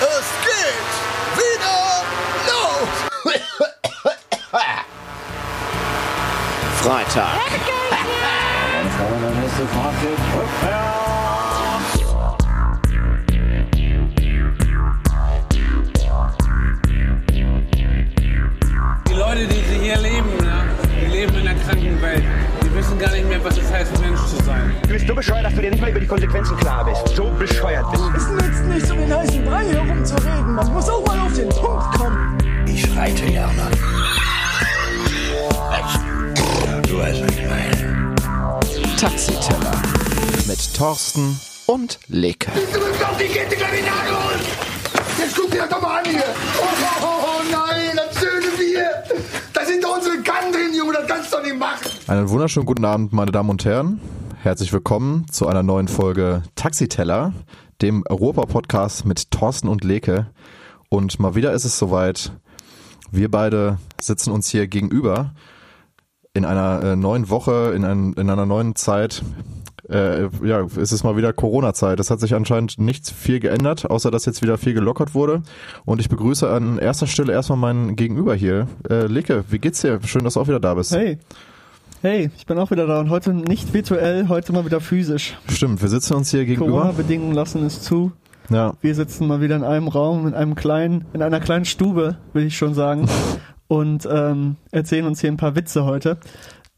Es geht wieder los! Freitag. Die Leute, die sie hier leben, ne, die leben in einer kranken Welt. Die wissen gar nicht mehr, was es heißt, Mensch zu sein. Du bist so bescheuert, dass du dir nicht mal über die Konsequenzen klar bist. So bescheuert bist du. Es nützt nichts, um den heißen Brei herumzureden. Man muss auch mal auf den Punkt kommen. Ich reite gerne. Du weißt, was ich meine. Taxiteller mit Thorsten und Leke. Du bist auf die Kette Kriminal geholt! Jetzt guck dir das doch mal an hier! Oh, oh, oh, oh nein, das schöne Bier! Da sind doch unsere Kannen drin, Junge, das kannst du doch nicht machen! Einen wunderschönen guten Abend, meine Damen und Herren. Herzlich willkommen zu einer neuen Folge Taxiteller, dem Europa-Podcast mit Thorsten und Leke. Und mal wieder ist es soweit. Wir beide sitzen uns hier gegenüber in einer äh, neuen Woche, in, ein, in einer neuen Zeit. Äh, ja, es ist mal wieder Corona-Zeit. Es hat sich anscheinend nichts viel geändert, außer dass jetzt wieder viel gelockert wurde. Und ich begrüße an erster Stelle erstmal meinen Gegenüber hier. Äh, Leke, wie geht's dir? Schön, dass du auch wieder da bist. Hey. Hey, ich bin auch wieder da und heute nicht virtuell, heute mal wieder physisch. Stimmt, wir sitzen uns hier gegenüber. Corona-Bedingungen lassen es zu. Ja, Wir sitzen mal wieder in einem Raum, in einem kleinen, in einer kleinen Stube, will ich schon sagen, und ähm, erzählen uns hier ein paar Witze heute.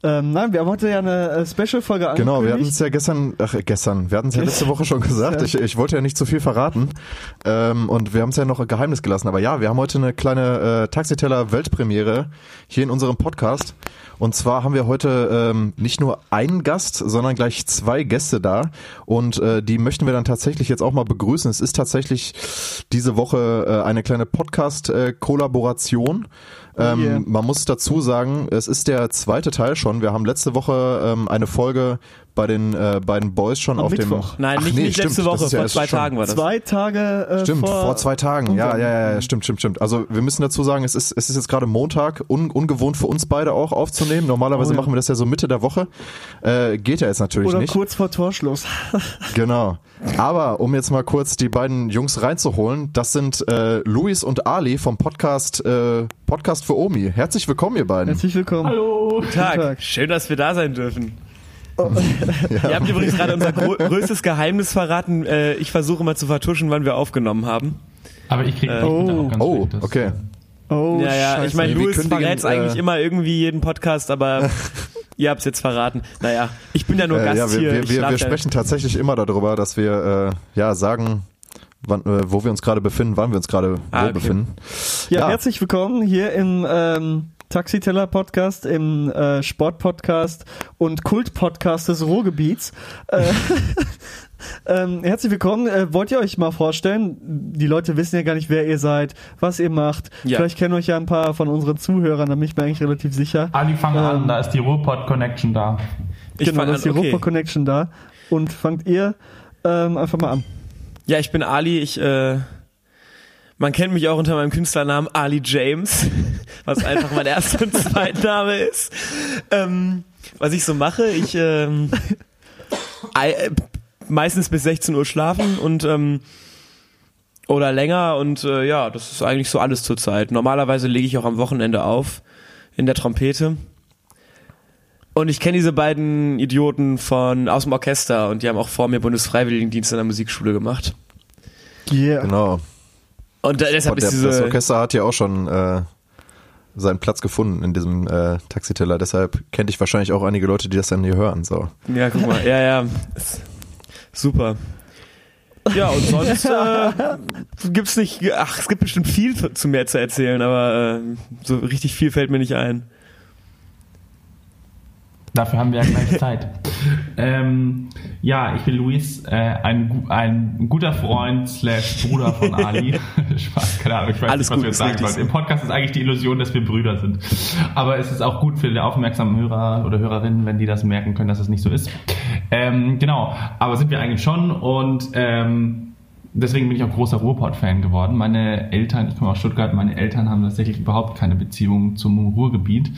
Ähm, nein, wir haben heute ja eine äh, Special-Folge genau. Wir hatten angekündigt. es ja gestern, ach äh, gestern, wir hatten es ja letzte Woche schon gesagt. Ich, ich wollte ja nicht zu viel verraten ähm, und wir haben es ja noch ein Geheimnis gelassen. Aber ja, wir haben heute eine kleine äh, Taxiteller-Weltpremiere hier in unserem Podcast. Und zwar haben wir heute ähm, nicht nur einen Gast, sondern gleich zwei Gäste da. Und äh, die möchten wir dann tatsächlich jetzt auch mal begrüßen. Es ist tatsächlich diese Woche äh, eine kleine Podcast-Kollaboration. Ähm, yeah. Man muss dazu sagen, es ist der zweite Teil schon. Wir haben letzte Woche ähm, eine Folge bei den äh, beiden Boys schon Am auf Mittwoch. dem. Nein, Ach nicht, nee, nicht stimmt, letzte das Woche, ja vor zwei Tagen war das. Zwei Tage äh, Stimmt, vor, vor, zwei Tagen. Ja, ja, ja, ja, stimmt, stimmt, stimmt. Also wir müssen dazu sagen, es ist, es ist jetzt gerade Montag, un, ungewohnt für uns beide auch aufzunehmen. Normalerweise Oh ja. machen wir das ja so Mitte der Woche. Äh, geht ja jetzt natürlich Oder nicht. kurz vor Torschluss. Genau. Aber um jetzt mal kurz die beiden Jungs reinzuholen, das sind äh, Luis und Ali vom Podcast äh, Podcast für Omi. Herzlich willkommen, ihr beiden. Herzlich willkommen. Hallo. Guten Tag. Tag. Schön, dass wir da sein dürfen. Ihr habt übrigens gerade unser größtes Geheimnis verraten. Äh, ich versuche mal zu vertuschen, wann wir aufgenommen haben. Aber ich kriege Oh. auch ganz Oh, schlecht, das- okay. Oh, ja, ja, scheiße. ich meine, Louis kündigen, verrät's eigentlich äh, immer irgendwie jeden Podcast, aber ihr habt's jetzt verraten. Naja, ich bin ja nur Äh, Gast ja, wir, hier. wir, wir, wir ja- sprechen tatsächlich immer darüber, dass wir äh, ja sagen, wann, äh, wo wir uns gerade befinden, wann wir uns gerade Ah, wo okay. befinden. Ja, Ja. herzlich willkommen hier im ähm, Taxiteller-Podcast, im äh, Sport-Podcast und Kult-Podcast des Ruhrgebiets. Äh, ähm, herzlich willkommen. Äh, wollt ihr euch mal vorstellen? Die Leute wissen ja gar nicht, wer ihr seid, was ihr macht. Ja. Vielleicht kennen euch ja ein paar von unseren Zuhörern, da bin ich mir eigentlich relativ sicher. Ali, fang Ähm, an, da ist die Ruhrpott Connection da. Ich genau, da ist die okay. Europa Connection da. Und fangt ihr ähm, einfach mal an. Ja, ich bin Ali. Ich, äh, man kennt mich auch unter meinem Künstlernamen Ali James, was einfach mein erster und Zweitname ist. Ähm, was ich so mache, ich ähm, äh, meistens bis 16 Uhr schlafen und ähm, oder länger und äh, ja, das ist eigentlich so alles zurzeit. Normalerweise lege ich auch am Wochenende auf in der Trompete. Und ich kenne diese beiden Idioten von aus dem Orchester und die haben auch vor mir Bundesfreiwilligendienst in der Musikschule gemacht. Yeah. Genau. Und da- deshalb Und der, ist das diese Orchester hat ja auch schon äh, seinen Platz gefunden in diesem äh, Taxiteller. Deshalb kennt ich wahrscheinlich auch einige Leute, die das dann hier hören. So. ja guck mal ja ja super ja und sonst äh, gibt's nicht ach es gibt bestimmt viel zu- zu mir zu erzählen aber äh, so richtig viel fällt mir nicht ein Dafür haben wir ja gleich Zeit. ähm, ja, ich bin Luis, äh, ein, ein guter Freund slash Bruder von Ali. Spaß, keine Ahnung, ich weiß Alles nicht, was gut, wir jetzt sagen sollen. Im Podcast ist eigentlich die Illusion, dass wir Brüder sind. Aber es ist auch gut für die aufmerksamen Hörer oder Hörerinnen, wenn die das merken können, dass es nicht so ist. Ähm, genau, aber sind wir eigentlich schon und ähm, deswegen bin ich auch großer Ruhrpott-Fan geworden. Meine Eltern, ich komme aus Stuttgart, meine Eltern haben tatsächlich überhaupt keine Beziehung zum Ruhrgebiet,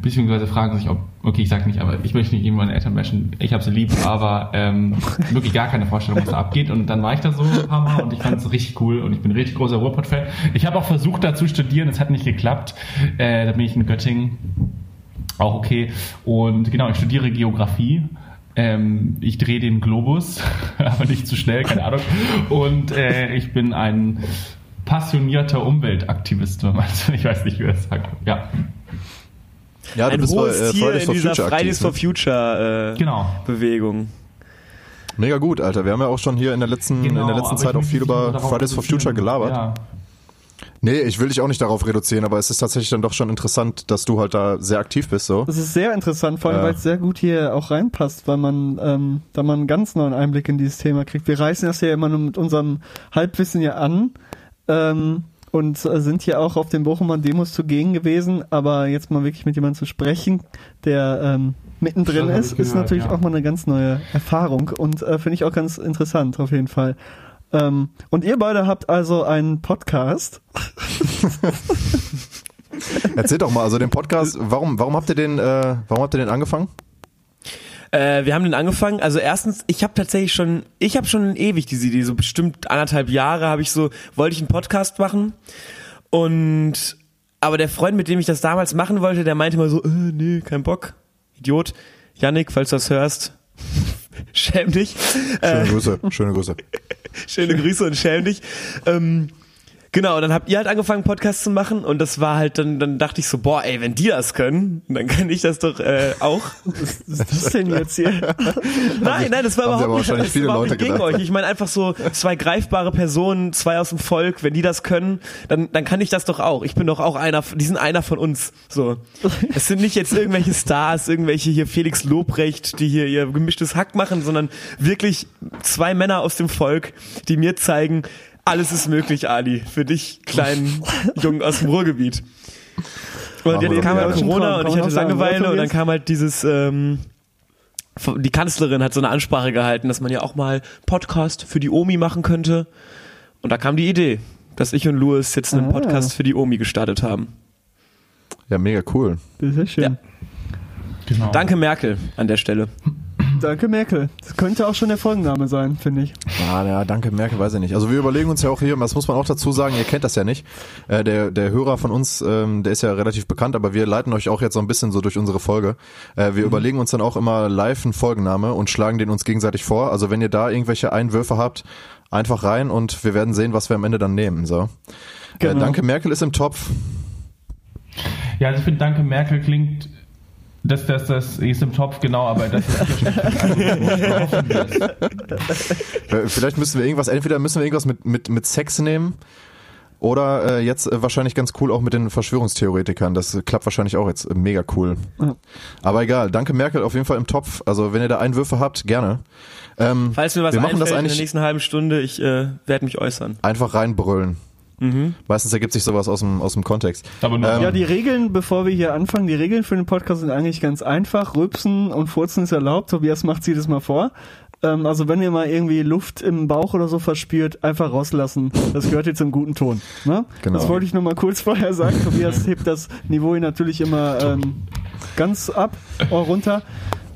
beziehungsweise fragen sich, ob, okay, ich sag nicht, aber ich möchte nicht meine Eltern bashen, ich habe sie lieb, aber ähm, wirklich gar keine Vorstellung, was da abgeht. Und dann war ich da so ein paar Mal und ich fand es richtig cool und ich bin richtig großer Ruhrpott-Fan. Ich habe auch versucht, da zu studieren, es hat nicht geklappt. Äh, da bin ich in Göttingen. Auch okay. Und genau, ich studiere Geografie. Ähm, ich drehe den Globus, aber nicht zu schnell, keine Ahnung. Und äh, ich bin ein passionierter Umweltaktivist, wenn man ich weiß nicht, wie das sagt. Ja. Ja, du Ein bist bei äh, Fridays in for dieser Future Fridays aktiv. for? Future äh, Genau. Bewegung. Mega gut, Alter. Wir haben ja auch schon hier in der letzten, in der letzten Genau, aber Zeit auch viel über Fridays for Future gelabert. Ja. Nee, ich will dich auch nicht darauf reduzieren, aber es ist tatsächlich dann doch schon interessant, dass du halt da sehr aktiv bist, so. Das ist sehr interessant, vor allem Ja. weil es sehr gut hier auch reinpasst, weil man ähm, da man einen ganz neuen Einblick in dieses Thema kriegt. Wir reißen das ja immer nur mit unserem Halbwissen ja an ähm, und äh, sind hier auch auf den Bochumer Demos zugegen gewesen, aber jetzt mal wirklich mit jemandem zu sprechen, der ähm, mittendrin ist, ist natürlich ja. auch mal eine ganz neue Erfahrung und äh, finde ich auch ganz interessant auf jeden Fall. Ähm, und ihr beide habt also einen Podcast. Erzähl doch mal, also den Podcast, warum, warum habt ihr den, äh, warum habt ihr den angefangen? Äh, wir haben den angefangen. Also erstens, ich habe tatsächlich schon, ich habe schon ewig diese Idee, so bestimmt anderthalb Jahre habe ich so, wollte ich einen Podcast machen und aber der Freund, mit dem ich das damals machen wollte, der meinte immer so, äh, nee, kein Bock, Idiot. Yannick, falls du das hörst, schäm dich. Schöne Äh, Grüße, schöne Grüße. Schöne Grüße und schäm dich. Ähm, genau, dann habt ihr halt angefangen, Podcasts zu machen und das war halt, dann, dann dachte ich so, boah, ey, wenn die das können, dann kann ich das doch äh, auch. Was ist das denn jetzt hier? Nein, nein, das war überhaupt nicht, wahrscheinlich das viele war überhaupt Leute nicht gegen gedacht. euch. Ich meine einfach so zwei greifbare Personen, zwei aus dem Volk, wenn die das können, dann, dann kann ich das doch auch. Ich bin doch auch einer, die sind einer von uns. So. Es sind nicht jetzt irgendwelche Stars, irgendwelche hier Felix Lobrecht, die hier ihr gemischtes Hack machen, sondern wirklich zwei Männer aus dem Volk, die mir zeigen, alles ist möglich, Ali, für dich, kleinen Jungen aus dem Ruhrgebiet. Und doch kam halt. Corona und ich hatte Langeweile und dann kam halt dieses, ähm, die Kanzlerin hat so eine Ansprache gehalten, dass man ja auch mal Podcast für die Omi machen könnte. Und da kam die Idee, dass ich und Louis jetzt einen Ah. Podcast für die Omi gestartet haben. Ja, mega cool. Das ist ja schön. Ja. Genau. Danke Merkel an der Stelle. Danke, Merkel. Das könnte auch schon der Folgenname sein, finde ich. Ah, ja, danke, Merkel, weiß ich nicht. Also wir überlegen uns ja auch hier, das muss man auch dazu sagen, ihr kennt das ja nicht. Äh, der, der Hörer von uns, ähm, der ist ja relativ bekannt, aber wir leiten euch auch jetzt so ein bisschen so durch unsere Folge. Äh, wir überlegen uns dann auch immer live einen Folgenname und schlagen den uns gegenseitig vor. Also wenn ihr da irgendwelche Einwürfe habt, einfach rein und wir werden sehen, was wir am Ende dann nehmen. So. Äh, Genau. danke, Merkel ist im Topf. Ja, also ich finde, Danke Merkel klingt, das, das, das ist im Topf, genau, aber das ist sicher. Äh, vielleicht müssen wir irgendwas, entweder müssen wir irgendwas mit, mit, mit Sex nehmen oder äh, jetzt äh, wahrscheinlich ganz cool auch mit den Verschwörungstheoretikern. Das äh, klappt wahrscheinlich auch jetzt äh, mega cool. Aber egal, danke Merkel auf jeden Fall im Topf. Also wenn ihr da Einwürfe habt, gerne. Ähm, Falls mir was wir machen einfällt das in der eigentlich nächsten halben Stunde, ich äh, werde mich äußern. einfach reinbrüllen. Mhm. Meistens ergibt sich sowas aus dem, aus dem Kontext. Aber nur Ähm, Ja, die Regeln, bevor wir hier anfangen, die Regeln für den Podcast sind eigentlich ganz einfach. Rülpsen und Furzen ist erlaubt. Tobias macht sie das mal vor. Ähm, also wenn ihr mal irgendwie Luft im Bauch oder so verspürt, einfach rauslassen. Das gehört jetzt im guten Ton. Ne? Genau. Das wollte ich nur mal kurz vorher sagen. Tobias hebt das Niveau hier natürlich immer ähm, ganz ab, runter.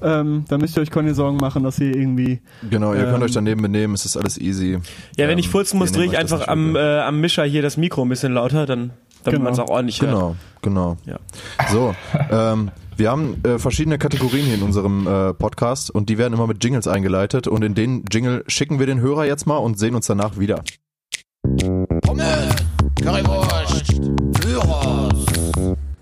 Ähm, da müsst ihr euch keine Sorgen machen, dass ihr irgendwie Genau, ihr könnt Ähm, euch daneben benehmen, es ist alles easy. Ja, wenn ich Ähm, furzen muss, drehe ich einfach am, äh, am Mischer hier das Mikro ein bisschen lauter, dann damit Genau. man es auch ordentlich hört. Genau, genau. Ja. So, ähm, wir haben äh, verschiedene Kategorien hier in unserem äh, Podcast und die werden immer mit Jingles eingeleitet und in den Jingle schicken wir den Hörer jetzt mal und sehen uns danach wieder. Pommes, Currywurst, Gyros.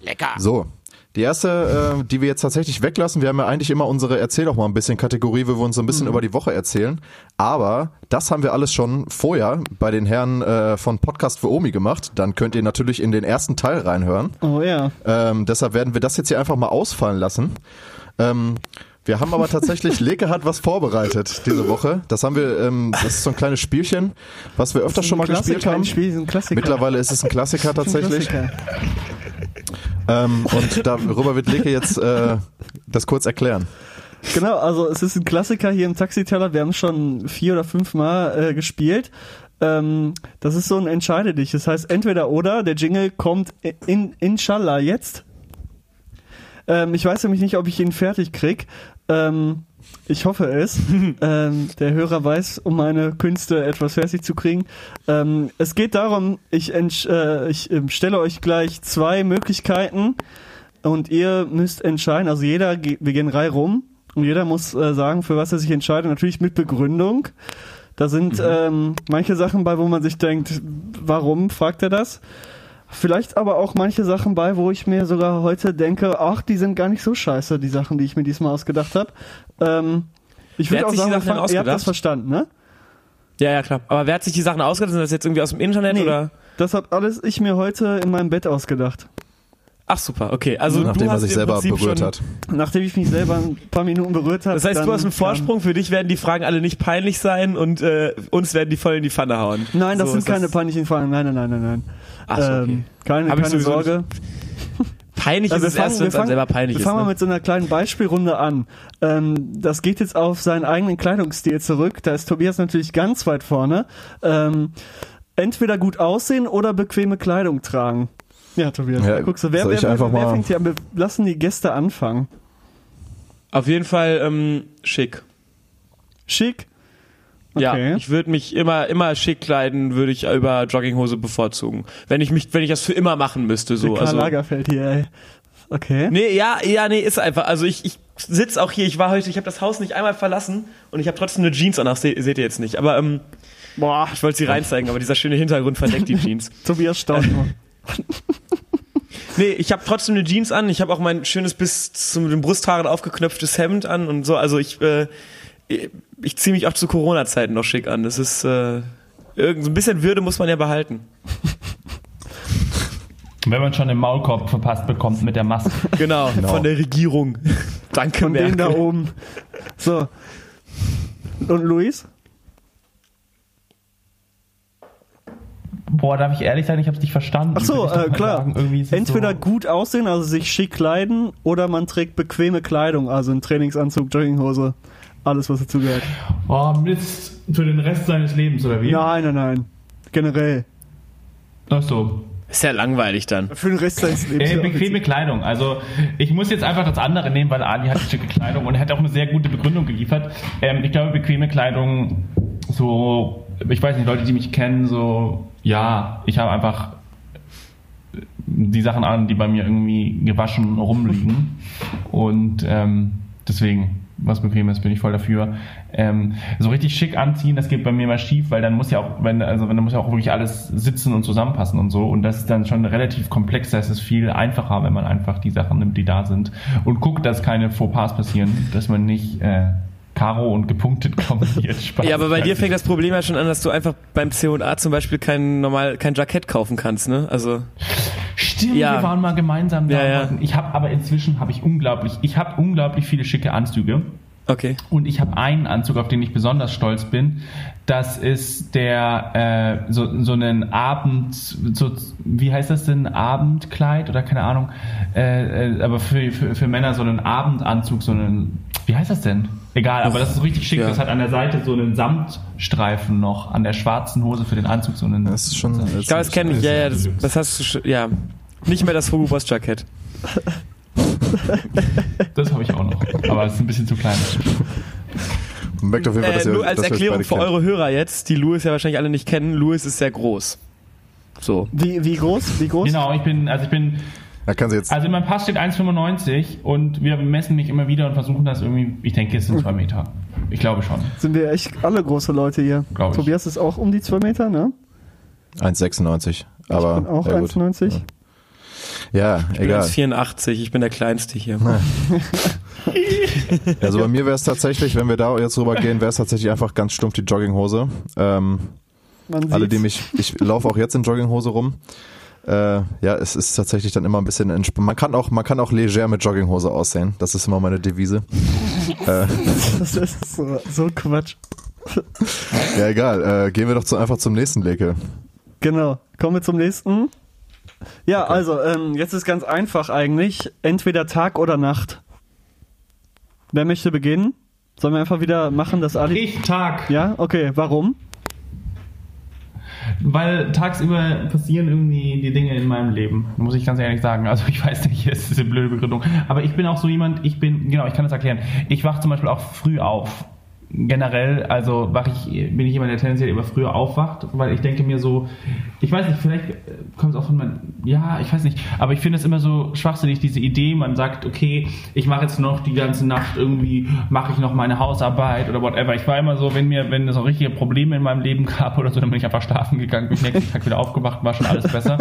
Lecker. So. Die erste, äh, die wir jetzt tatsächlich weglassen, wir haben ja eigentlich immer unsere Erzähl doch mal ein bisschen Kategorie, wo wir uns so ein bisschen über die Woche erzählen. Aber das haben wir alles schon vorher bei den Herren äh, von Podcast für Omi gemacht. Dann könnt ihr natürlich in den ersten Teil reinhören. Oh ja. Ähm, deshalb werden wir das jetzt hier einfach mal ausfallen lassen. Ähm, wir haben aber tatsächlich, Leke hat was vorbereitet diese Woche. Das haben wir, ähm, das ist so ein kleines Spielchen, was wir öfter schon mal gespielt haben. Ein Spiel, ein Klassiker. Mittlerweile ist es ein Klassiker Ein tatsächlich. Klassiker. Ähm, und darüber wird Leke jetzt äh, das kurz erklären. Genau, also es ist ein Klassiker hier im Taxiteller. Wir haben es schon vier oder fünf Mal äh, gespielt. Ähm, das ist so ein Entscheide dich. Das heißt, entweder oder, der Jingle kommt in, inshallah jetzt. Ähm, ich weiß nämlich nicht, ob ich ihn fertig krieg. Ähm, ich hoffe es. ähm, der Hörer weiß, um meine Künste etwas fertig zu kriegen. Ähm, es geht darum, ich, äh, ich ähm, stelle euch gleich zwei Möglichkeiten und ihr müsst entscheiden. Also jeder, wir gehen Reihe rum und jeder muss äh, sagen, für was er sich entscheidet. Natürlich mit Begründung. Da sind ähm, manche Sachen bei, wo man sich denkt, warum fragt er das? Vielleicht aber auch manche Sachen bei, wo ich mir sogar heute denke, ach, die sind gar nicht so scheiße, die Sachen, die ich mir diesmal ausgedacht habe. Ähm, ich würde auch sagen, fangen- ihr habt das verstanden, ne? Ja, ja, klar. Aber wer hat sich die Sachen ausgedacht? Sind das jetzt irgendwie aus dem Internet Nee, oder? das hab alles ich mir heute in meinem Bett ausgedacht. Ach super, okay. Also Nachdem du er hast sich selber Prinzip berührt schon, hat. Nachdem ich mich selber ein paar Minuten berührt habe. Das heißt, dann du hast einen Vorsprung. Für dich werden die Fragen alle nicht peinlich sein und äh, uns werden die voll in die Pfanne hauen. Nein, das So sind keine peinlichen Fragen. Nein, nein, nein, nein, nein. Ach so, okay. ähm, keine Hab keine Sorge. Peinlich Also ist es erst, wenn es einem selber peinlich wir ist. fangen mal Ne? mit so einer kleinen Beispielrunde an. Ähm, das geht jetzt auf seinen eigenen Kleidungsstil zurück. Da ist Tobias natürlich ganz weit vorne. Ähm, entweder gut aussehen oder bequeme Kleidung tragen. Ja, Tobias, Ja, da guckst du, wer, wer, ich wer, einfach wer mal- fängt hier an? Wir lassen die Gäste anfangen. Auf jeden Fall ähm, schick. Schick. Ja, Okay. ich würde mich immer immer schick kleiden, würde ich über Jogginghose bevorzugen. Wenn ich mich, wenn ich das für immer machen müsste, so. Karl Also, Lagerfeld hier, ey. Okay. nee, ja, ja, nee, ist einfach. Also ich, ich sitz auch hier. Ich war heute, ich habe das Haus nicht einmal verlassen und ich habe trotzdem eine Jeans an. Ach, se, seht ihr jetzt nicht. Aber ähm, Boah, ich wollte sie reinzeigen, aber dieser schöne Hintergrund verdeckt die Jeans. Tobias staunt. Nee, ich habe trotzdem eine Jeans an. Ich habe auch mein schönes bis zu den Brusthaaren aufgeknöpftes Hemd an und so. Also ich, äh, ich ziehe mich auch zu Corona-Zeiten noch schick an. Das ist äh, irgend so ein bisschen Würde muss man ja behalten. Wenn man schon den Maulkorb verpasst bekommt mit der Maske. Genau, von der Regierung. Danke, Von denen da oben. So. Und Luis? Boah, darf ich ehrlich sein, ich habe es nicht verstanden. Ach so, äh, klar. sagen, Entweder so, gut aussehen, also sich schick kleiden, oder man trägt bequeme Kleidung, also einen Trainingsanzug, Jogginghose, alles was dazugehört. Oh, Mist. Für den Rest seines Lebens, oder wie? Nein, nein, nein. Generell. Ach so. Ist ja langweilig dann. Für den Rest seines Lebens. Äh, ja. bequeme Kleidung. Also ich muss jetzt einfach das andere nehmen, weil Ali hat schicke Kleidung und er hat auch eine sehr gute Begründung geliefert. Ähm, ich glaube, bequeme Kleidung, so, ich weiß nicht, Leute, die mich kennen, so, ja, ich habe einfach die Sachen an, die bei mir irgendwie gewaschen rumliegen. Und ähm, deswegen, was bequem ist, bin ich voll dafür. Ähm, so richtig schick anziehen, das geht bei mir mal schief, weil dann muss ja auch, wenn, also wenn dann muss ja auch wirklich alles sitzen und zusammenpassen und so. Und das ist dann schon relativ komplex. Das ist viel einfacher, wenn man einfach die Sachen nimmt, die da sind. Und guckt, dass keine Fauxpas passieren, dass man nicht äh, Karo und gepunktet kombiniert. Spaß. Ja, aber bei dir fängt das Problem ja schon an, dass du einfach beim C&A zum Beispiel kein normal kein Jackett kaufen kannst, ne? Also Stimmt, Ja. wir waren mal gemeinsam da. Ja, ja. Ich habe aber inzwischen habe ich unglaublich, ich habe unglaublich viele schicke Anzüge. Okay. Und ich habe einen Anzug, auf den ich besonders stolz bin. Das ist der äh, so so einen Abend, so wie heißt das denn Abendkleid oder keine Ahnung. Äh, äh, aber für, für für Männer so einen Abendanzug, so einen wie heißt das denn? Egal, aber das ist richtig schick. Ja. Das hat an der Seite so einen Samtstreifen noch an der schwarzen Hose für den Anzug so einen. Das ist schon. Ich glaube, das kenne ich. Ja, ja, das, das hast du schon, ja. Nicht mehr das Hugo Boss Jackett. Das habe ich auch noch, aber es ist ein bisschen zu klein. Merkt auf jeden Fall, Äh, dass ihr, nur als dass Erklärung für eure Hörer jetzt, die Louis ja wahrscheinlich alle nicht kennen. Louis ist sehr groß. So. Wie, wie groß? Wie groß? Genau, ich bin, also ich bin Er kann sie jetzt. Also in meinem Pass steht 1,95 und wir messen mich immer wieder und versuchen das irgendwie, ich denke, es sind zwei Meter. Ich glaube schon. Sind wir echt alle große Leute hier. Glaub ich. Tobias ist auch um die 2 Meter, ne? 1,96. Aber. ich bin auch ja, gut. 1,90. Ja, Ich bin egal. 84, ich bin der Kleinste hier. Also bei mir wäre es tatsächlich, wenn wir da jetzt drüber gehen, wäre es tatsächlich einfach ganz stumpf die Jogginghose. Ähm, Man alle, die mich, ich laufe auch jetzt in Jogginghose rum. Äh, ja, es ist tatsächlich dann immer ein bisschen entspannt. Man kann auch, man kann auch leger mit Jogginghose aussehen. Das ist immer meine Devise. äh, Das ist so, so Quatsch. ja, egal. Äh, gehen wir doch zu, einfach zum nächsten Leke. Genau. Kommen wir zum nächsten. Ja, also, ähm, jetzt ist ganz einfach eigentlich. Entweder Tag oder Nacht. Wer möchte beginnen? Sollen wir einfach wieder machen, dass Ali. Ich Tag. Ja, okay. Warum? Weil tagsüber passieren irgendwie die Dinge in meinem Leben, muss ich ganz ehrlich sagen. Also ich weiß nicht, es ist eine blöde Begründung. Aber ich bin auch so jemand, ich bin, genau, ich kann das erklären. Ich wache zum Beispiel auch früh auf. Generell, also wach ich, bin ich jemand, der tendenziell immer früher aufwacht, weil ich denke mir so, ich weiß nicht, vielleicht äh, kommt es auch von meinem, ja, ich weiß nicht, aber ich finde es immer so schwachsinnig, diese Idee, man sagt, okay, ich mache jetzt noch die ganze Nacht irgendwie, mache ich noch meine Hausarbeit oder whatever. Ich war immer so, wenn mir, wenn es auch richtige Probleme in meinem Leben gab oder so, dann bin ich einfach schlafen gegangen, bin nächsten Tag wieder aufgewacht, war schon alles besser.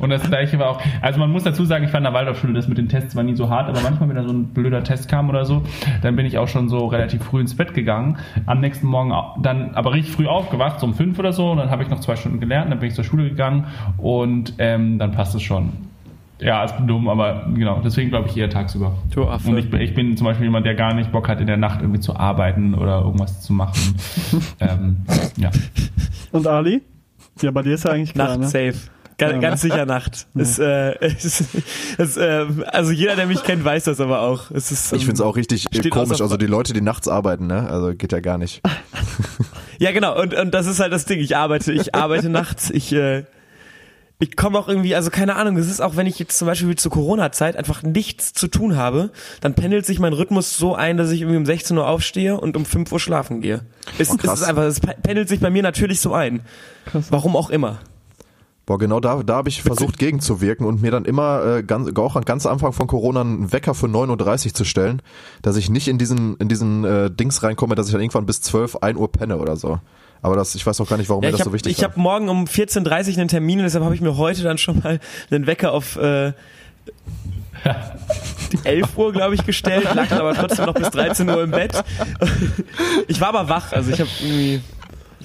Und das gleiche war auch, also man muss dazu sagen, ich war in der Waldorfschule, das mit den Tests war nie so hart, aber manchmal, wenn da so ein blöder Test kam oder so, dann bin ich auch schon so relativ früh ins Bett gegangen. Am nächsten Morgen dann aber richtig früh aufgewacht, so um fünf oder so, und dann habe ich noch zwei Stunden gelernt, dann bin ich zur Schule gegangen und ähm, dann passt es schon. Ja, ist dumm, aber genau, deswegen glaube ich eher tagsüber. Du Affe. Und ich, bin- ich bin zum Beispiel jemand, der gar nicht Bock hat, in der Nacht irgendwie zu arbeiten oder irgendwas zu machen. ähm, ja. Und Ali? Ja, bei dir ist ja eigentlich klar, Nacht ne? safe. Ganz, Ja, ganz sicher Nacht. Ist, äh, ist, ist, äh, also jeder, der mich kennt, weiß das aber auch. Es ist, Ich finde es auch richtig äh, komisch. Also die Leute, die nachts arbeiten, ne? Also geht ja gar nicht. Ja, genau. Und, und das ist halt das Ding. Ich arbeite, ich arbeite nachts. Ich, äh, ich komme auch irgendwie, also keine Ahnung. Es ist auch, wenn ich jetzt zum Beispiel wie zur Corona-Zeit einfach nichts zu tun habe, dann pendelt sich mein Rhythmus so ein, dass ich irgendwie um 16 Uhr aufstehe und um 5 Uhr schlafen gehe. Es, Oh, es krass. ist einfach, es pendelt sich bei mir natürlich so ein. Warum auch immer. Boah, genau da, da habe ich versucht gegenzuwirken und mir dann immer äh, ganz, auch am ganz Anfang von Corona einen Wecker für 9.30 Uhr zu stellen, dass ich nicht in diesen, in diesen äh, Dings reinkomme, dass ich dann irgendwann bis 12, 1 Uhr penne oder so. Aber das, ich weiß auch gar nicht, warum Ja, mir das habe so wichtig ich hab morgen um 14.30 Uhr einen Termin und deshalb habe ich mir heute dann schon mal einen Wecker auf äh, die 11 Uhr, glaube ich, gestellt, lag dann aber trotzdem noch bis 13 Uhr im Bett. Ich war aber wach, also ich habe irgendwie,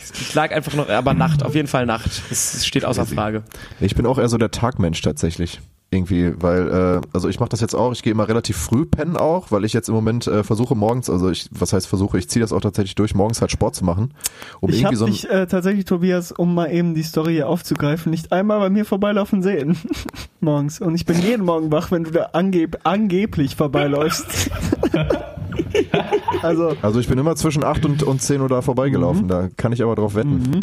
ich, lag einfach noch, aber Nacht, auf jeden Fall Nacht. Das, steht außer Frage. Ich bin auch eher so der Tagmensch tatsächlich. Irgendwie, weil, äh, also ich mache das jetzt auch, ich gehe immer relativ früh pennen auch, weil ich jetzt im Moment äh, versuche morgens, also ich, was heißt versuche, ich ziehe das auch tatsächlich durch, morgens halt Sport zu machen. Um Ich irgendwie habe so dich äh, tatsächlich, Tobias, um mal eben die Story hier aufzugreifen, nicht einmal bei mir vorbeilaufen sehen. Morgens. Und ich bin jeden Morgen wach, wenn du da angeb angeblich vorbeiläufst. also, Also ich bin immer zwischen 8 und, und 10 Uhr da vorbeigelaufen, da kann ich aber drauf wetten.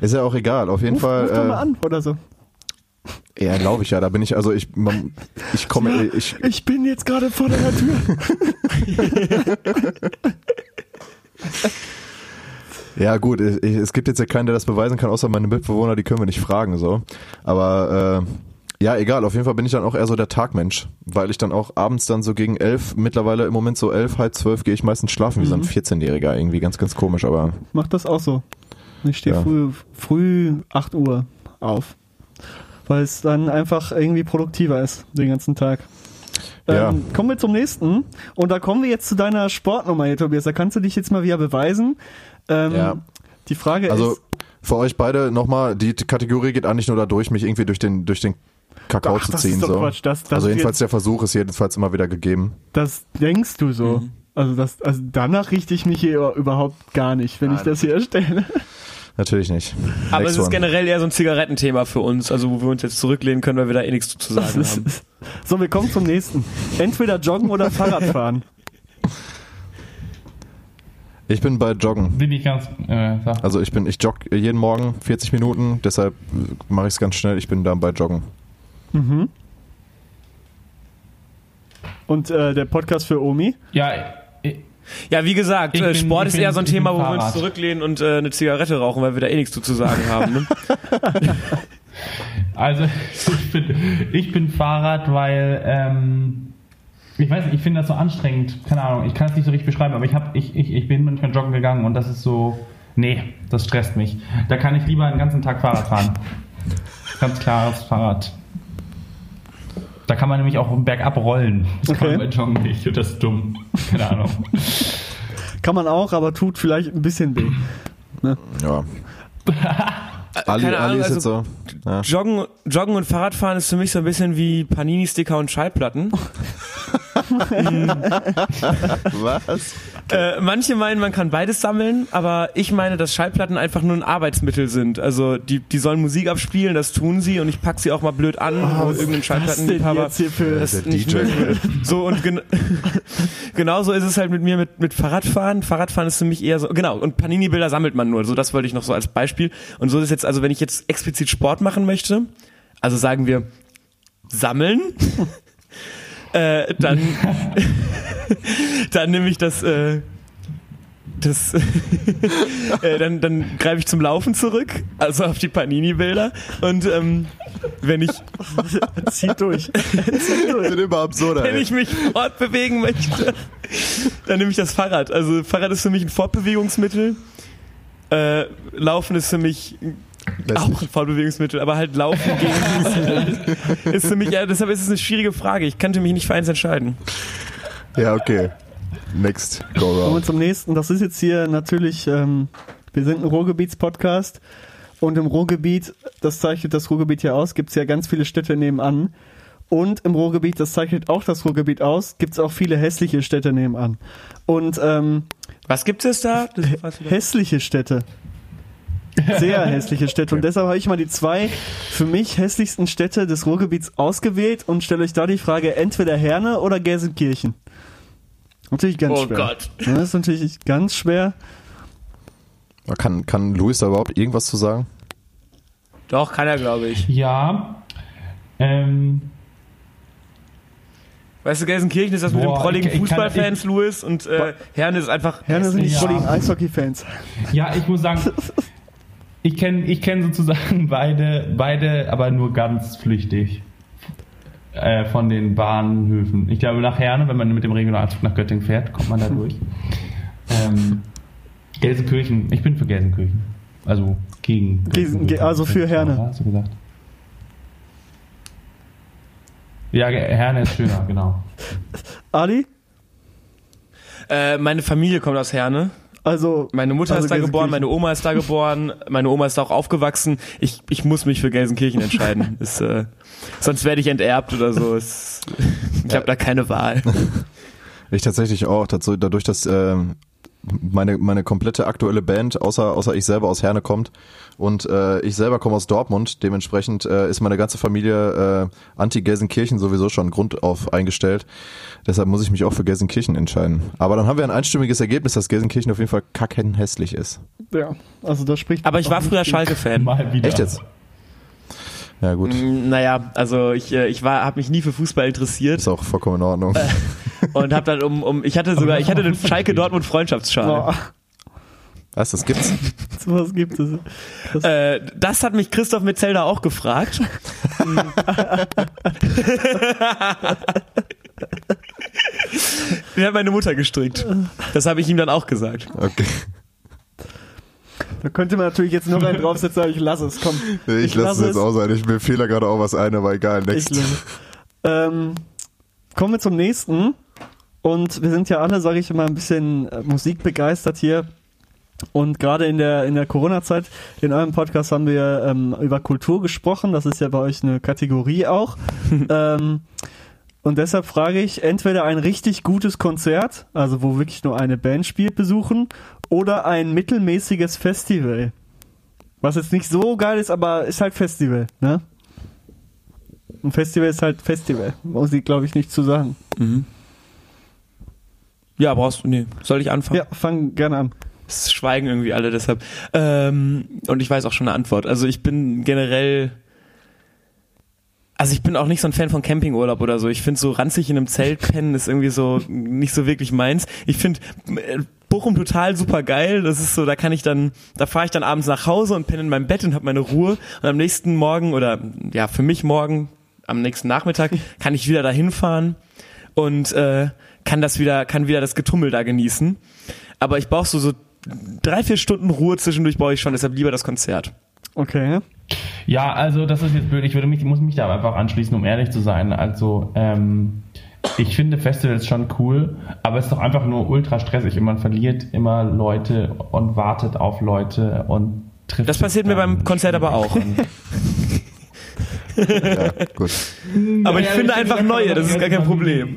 Ist ja auch egal, auf jeden ruf, Fall. ruf doch mal äh, an oder so. Ja, glaube ich ja. Da bin ich, also ich, man, ich komme, ich, Ich bin jetzt gerade vor deiner Tür. ja gut, ich, es gibt jetzt ja keinen, der das beweisen kann, außer meine Mitbewohner, die können wir nicht fragen, so. Aber, äh, ja, egal, auf jeden Fall bin ich dann auch eher so der Tagmensch, weil ich dann auch abends dann so gegen elf, mittlerweile im Moment so elf, halb zwölf gehe ich meistens schlafen, wie so ein 14-Jähriger, irgendwie ganz, ganz komisch, aber Mach das auch so. Ich stehe Ja. früh, früh 8 Uhr auf. Weil es dann einfach irgendwie produktiver ist, den ganzen Tag. Ja. Ähm, kommen wir zum nächsten. Und da kommen wir jetzt zu deiner Sportnummer hier, Tobias. Da kannst du dich jetzt mal wieder beweisen. Ähm, Ja. Die Frage also ist, für euch beide nochmal, die Kategorie geht eigentlich nur dadurch, mich irgendwie durch den, durch den Kakao Ach, zu das ziehen, ist doch so. Quatsch. Das- das also jedenfalls der Versuch ist jedenfalls immer wieder gegeben. das denkst du so. Mhm. Also, das, also danach richte ich mich hier überhaupt gar nicht, wenn ich das hier erstelle. Natürlich nicht. Aber Next es ist one. generell eher so ein Zigarettenthema für uns, also wo wir uns jetzt zurücklehnen können, weil wir da eh nichts zu sagen haben. so, wir kommen zum nächsten. Entweder joggen oder Fahrradfahren. Ich bin bei Joggen. Bin ich ganz, äh. Also ich bin, ich jogge jeden Morgen 40 Minuten, deshalb mache ich es ganz schnell. Ich bin da bei Joggen. Und äh, der Podcast für Omi. ja, Ja, wie gesagt, äh, bin- Sport ist bin- eher so ein Thema, wo wir uns zurücklehnen und äh, eine Zigarette rauchen, weil wir da eh nichts zu, sagen haben. Ne? Also ich bin, ich bin Fahrrad, weil ähm, ich weiß nicht, ich finde das so anstrengend. Keine Ahnung, ich kann es nicht so richtig beschreiben, aber ich habe, ich, ich, ich bin manchmal joggen gegangen und das ist so, nee, das stresst mich. Da kann ich lieber einen ganzen Tag Fahrrad fahren. Ganz klares Fahrrad. Da kann man nämlich auch bergab rollen. Das kann Okay. man bei Joggen nicht und das ist dumm. Keine Ahnung. Kann man auch, aber tut vielleicht ein bisschen weh. Ja. Ali, keine Ali Ahnung, ist jetzt so. also- Ja. Joggen, Joggen und Fahrradfahren ist für mich so ein bisschen wie Panini-Sticker und Schallplatten. Was? Äh, manche meinen, man kann beides sammeln, aber ich meine, dass Schallplatten einfach nur ein Arbeitsmittel sind. Also die, die sollen Musik abspielen, das tun sie und ich pack sie auch mal blöd an, wo was irgendein ist das denn Schallplattenliebhaber das DJ. So und gen genauso ist es halt mit mir mit, mit Fahrradfahren. Fahrradfahren ist für mich eher so, genau, und Panini-Bilder sammelt man nur. So, das wollte ich noch so als Beispiel. Und so ist es jetzt, also wenn ich jetzt explizit Sport machen möchte, also sagen wir sammeln, äh, dann, dann nehme ich das, äh, das, äh, dann, dann greife ich zum Laufen zurück, also auf die Panini-Bilder. Und ähm, wenn ich, Zieh durch. Zieh durch. Ich bin immer absurder. wenn ey. ich mich fortbewegen möchte, dann nehme ich das Fahrrad. Also Fahrrad ist für mich ein Fortbewegungsmittel. Äh, Laufen ist für mich auch ein Fortbewegungsmittel, aber halt Laufen gegen ist für mich, ja, deshalb ist es eine schwierige Frage. Ich könnte mich nicht für eins entscheiden. Ja, okay. Next, go Kommen wir round. zum nächsten. Das ist jetzt hier natürlich, ähm, wir sind ein Ruhrgebiets-Podcast und im Ruhrgebiet, das zeichnet das Ruhrgebiet hier aus, gibt es ja ganz viele Städte nebenan. Und im Ruhrgebiet, das zeichnet auch das Ruhrgebiet aus, gibt es auch viele hässliche Städte nebenan. Und ähm, Was gibt es da? Weiß nicht. hässliche Städte. Sehr hässliche Städte. Und deshalb habe ich mal die zwei für mich hässlichsten Städte des Ruhrgebiets ausgewählt und stelle euch da die Frage, entweder Herne oder Gelsenkirchen. Natürlich ganz Oh schwer. Gott. Ja, Das ist natürlich ganz schwer. Kann, kann Luis da überhaupt irgendwas zu sagen? Doch, kann er, glaube ich. Ja. Ähm, Weißt du, Gelsenkirchen ist das mit Boah, den prolligen ich- ich kann- Fußballfans, Louis, und äh, Herne ist einfach. Herne sind die Ja. volligen Eishockey-Fans. ja, ich muss sagen, ich kenne ich kenn sozusagen beide, beide, aber nur ganz flüchtig äh, von den Bahnhöfen. Ich glaube, nach Herne, wenn man mit dem Regionalzug nach Göttingen fährt, kommt man da durch. Ähm, Gelsenkirchen, ich bin für Gelsenkirchen. Also gegen. Gegen- ge- also für Herne. Hast du gesagt? Ja, Herne ist schöner, genau. Ali? Äh, meine Familie kommt aus Herne. Also, Meine Mutter Also ist da geboren, meine Oma ist da geboren, meine Oma ist da auch aufgewachsen. Ich, ich muss mich für Gelsenkirchen entscheiden. Ist, äh, sonst werde ich enterbt oder so. Ist, ich habe da keine Wahl. Ich tatsächlich auch. Dadurch, dass ähm, meine, meine komplette aktuelle Band, außer, außer ich selber aus Herne kommt und äh, ich selber komme aus Dortmund, dementsprechend äh, ist meine ganze Familie äh, anti-Gelsenkirchen sowieso schon grundauf eingestellt. Deshalb muss ich mich auch für Gelsenkirchen entscheiden. Aber dann haben wir ein einstimmiges Ergebnis, dass Gelsenkirchen auf jeden Fall kacken hässlich ist. ja, also das spricht. Aber ich war früher Schalke-Fan. Echt jetzt? Ja gut, Mm, Naja, also ich, äh, ich war, habe mich nie für Fußball interessiert ist auch vollkommen in Ordnung. Und habe dann um, um, ich hatte sogar, ich hatte einen Schalke Dortmund Freundschaftsschal. Boah, Was, das gibt's? sowas gibt es. Das, Äh, das hat mich Christoph Metzelder auch gefragt. Den hat meine Mutter gestrickt. Das habe ich ihm dann auch gesagt. Okay. da könnte man natürlich jetzt noch einen draufsetzen, aber ich lasse es. Komm. Ich, lasse es jetzt auch sein. Ich, mir fiel da gerade auch was ein, aber egal. Ich Next. lasse. Ähm, kommen wir zum nächsten. Und wir sind ja alle, sage ich mal, ein bisschen äh, musikbegeistert hier. Und gerade in der, in der Corona-Zeit, in eurem Podcast haben wir ähm, über Kultur gesprochen. Das ist ja bei euch eine Kategorie auch. ähm, und deshalb frage ich, entweder ein richtig gutes Konzert, also wo wirklich nur eine Band spielt, besuchen, oder ein mittelmäßiges Festival. Was jetzt nicht so geil ist, aber ist halt Festival, ne? Ein Festival ist halt Festival. Muss ich, glaube ich, nicht zu sagen. Ja, brauchst du, nee, soll ich anfangen? Ja, fang gerne an. Es schweigen irgendwie alle deshalb. Ähm, und ich weiß auch schon eine Antwort. Also ich bin generell, also ich bin auch nicht so ein Fan von Campingurlaub oder so. Ich finde so ranzig in einem Zelt pennen ist irgendwie so nicht so wirklich meins. Ich finde äh, Bochum total super geil. Das ist so, da kann ich dann, da fahre ich dann abends nach Hause und penne in meinem Bett und habe meine Ruhe. Und am nächsten Morgen oder ja für mich morgen, am nächsten Nachmittag kann ich wieder dahin fahren und äh, kann das wieder, kann wieder das Getummel da genießen. Aber ich brauche so, so drei, vier Stunden Ruhe zwischendurch brauche ich schon, deshalb lieber das Konzert. Okay. Ja, also das ist jetzt blöd. Ich würde mich, muss mich da einfach anschließen, um ehrlich zu sein. Also ähm, ich finde Festivals schon cool, aber es ist doch einfach nur ultra stressig und man verliert immer Leute und wartet auf Leute und trifft. Das passiert mir beim Konzert aber auch. Ja, gut. Aber ich Ja, finde ich einfach neue, das ist gar kein Problem.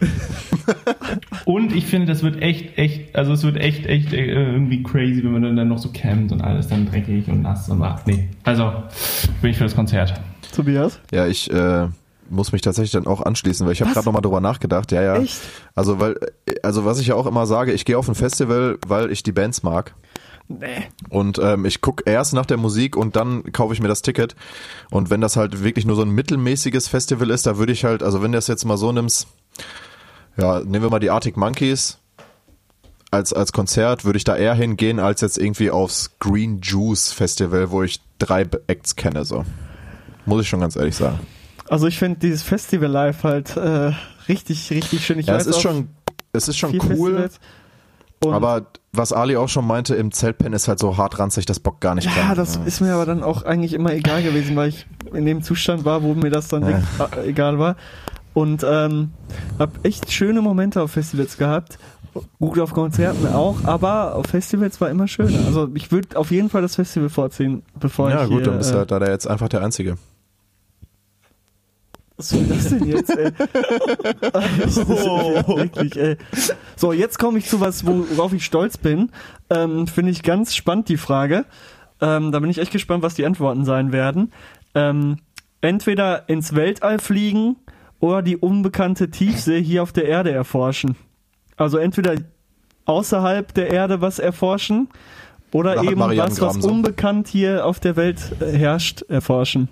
Und ich finde, das wird echt, echt, also es wird echt, echt äh, irgendwie crazy, wenn man dann noch so campt und alles dann dreckig und nass und ach, nee. Also bin ich für das Konzert. Tobias? Ja, ich äh, muss mich tatsächlich dann auch anschließen, weil ich habe gerade nochmal drüber nachgedacht. Ja, ja. Echt? Also weil, also was ich ja auch immer sage, ich gehe auf ein Festival, weil ich die Bands mag. Nee. Und ähm, ich guck erst nach der Musik und dann kaufe ich mir das Ticket. Und wenn das halt wirklich nur so ein mittelmäßiges Festival ist, da würde ich halt, also wenn du das jetzt mal so nimmst, ja, nehmen wir mal die Arctic Monkeys als, als Konzert, würde ich da eher hingehen, als jetzt irgendwie aufs Green Juice Festival, wo ich drei Acts kenne, so. Muss ich schon ganz ehrlich sagen. Also ich finde dieses Festival live halt äh, richtig, richtig schön. Ich ja, weiß es ist schon, es ist schon cool, aber was Ali auch schon meinte, im Zeltpen ist halt so hart ranzig, das Bock gar nicht ja, dran. das ist mir aber dann auch eigentlich immer egal gewesen, weil ich in dem Zustand war, wo mir das dann wirklich äh, egal war. Und ähm, hab echt schöne Momente auf Festivals gehabt. Gut auf Konzerten auch, aber auf Festivals war immer schöner. Also ich würde auf jeden Fall das Festival vorziehen, bevor Ja, ich gut, hier, dann bist du äh, halt da jetzt einfach der Einzige. Was soll das denn jetzt, ey? Das ist wirklich, ey. So, jetzt komme ich zu was, worauf ich stolz bin. Ähm, Finde ich ganz spannend, die Frage. Ähm, da bin ich echt gespannt, was die Antworten sein werden. Ähm, entweder ins Weltall fliegen oder die unbekannte Tiefsee hier auf der Erde erforschen. Also entweder außerhalb der Erde was erforschen oder Da eben was, was unbekannt hier auf der Welt äh, herrscht, erforschen.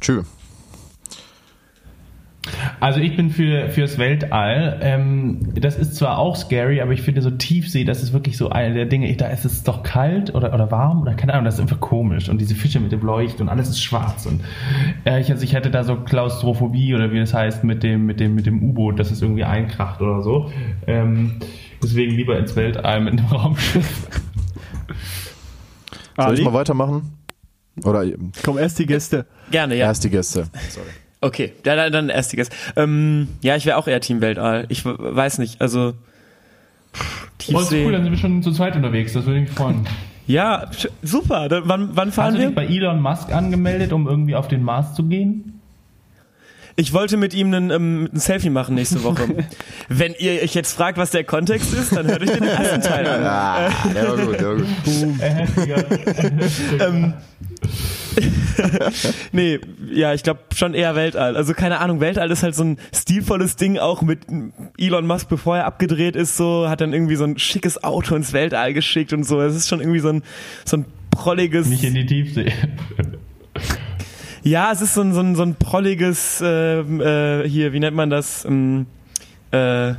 Tschö. Also ich bin für fürs Weltall. Ähm, das ist zwar auch scary, aber ich finde so Tiefsee, das ist wirklich so eine der Dinge. Da ist es doch kalt oder, oder warm oder keine Ahnung, das ist einfach komisch. Und diese Fische mit dem Leucht und alles ist schwarz. Und äh, ich, also ich hätte da so Klaustrophobie oder wie das heißt mit dem mit dem mit dem U-Boot, dass es irgendwie einkracht oder so. Ähm, deswegen lieber ins Weltall mit einem Raumschiff. Soll ich mal weitermachen? Oder Komm, erst die Gäste. Gerne, ja. erst die Gäste. Sorry. Okay, ja, dann, dann erst die Gäste. Ähm, ja, ich wäre auch eher Team Weltall. Ich weiß nicht, also pff, Oh, ist Tiefsee. cool, dann sind wir schon zu zweit unterwegs. Das würde mich freuen. ja, super. Dann, wann, wann Hast fahren du dich wir? bei Elon Musk angemeldet, um irgendwie auf den Mars zu gehen? Ich wollte mit ihm einen, ähm, ein Selfie machen nächste Woche. Wenn ihr euch jetzt fragt, was der Kontext ist, dann hört euch den ersten Teil an. Ah, der war gut, der war gut. ähm, nee, ja, ich glaube schon eher Weltall. Also keine Ahnung, Weltall ist halt so ein stilvolles Ding auch mit Elon Musk, bevor er abgedreht ist, so hat dann irgendwie so ein schickes Auto ins Weltall geschickt und so. Es ist schon irgendwie so ein so ein prolliges. Nicht in die Tiefsee. Ja, es ist so ein so ein, so ein prolliges ähm, äh, hier, wie nennt man das? Ähm, äh,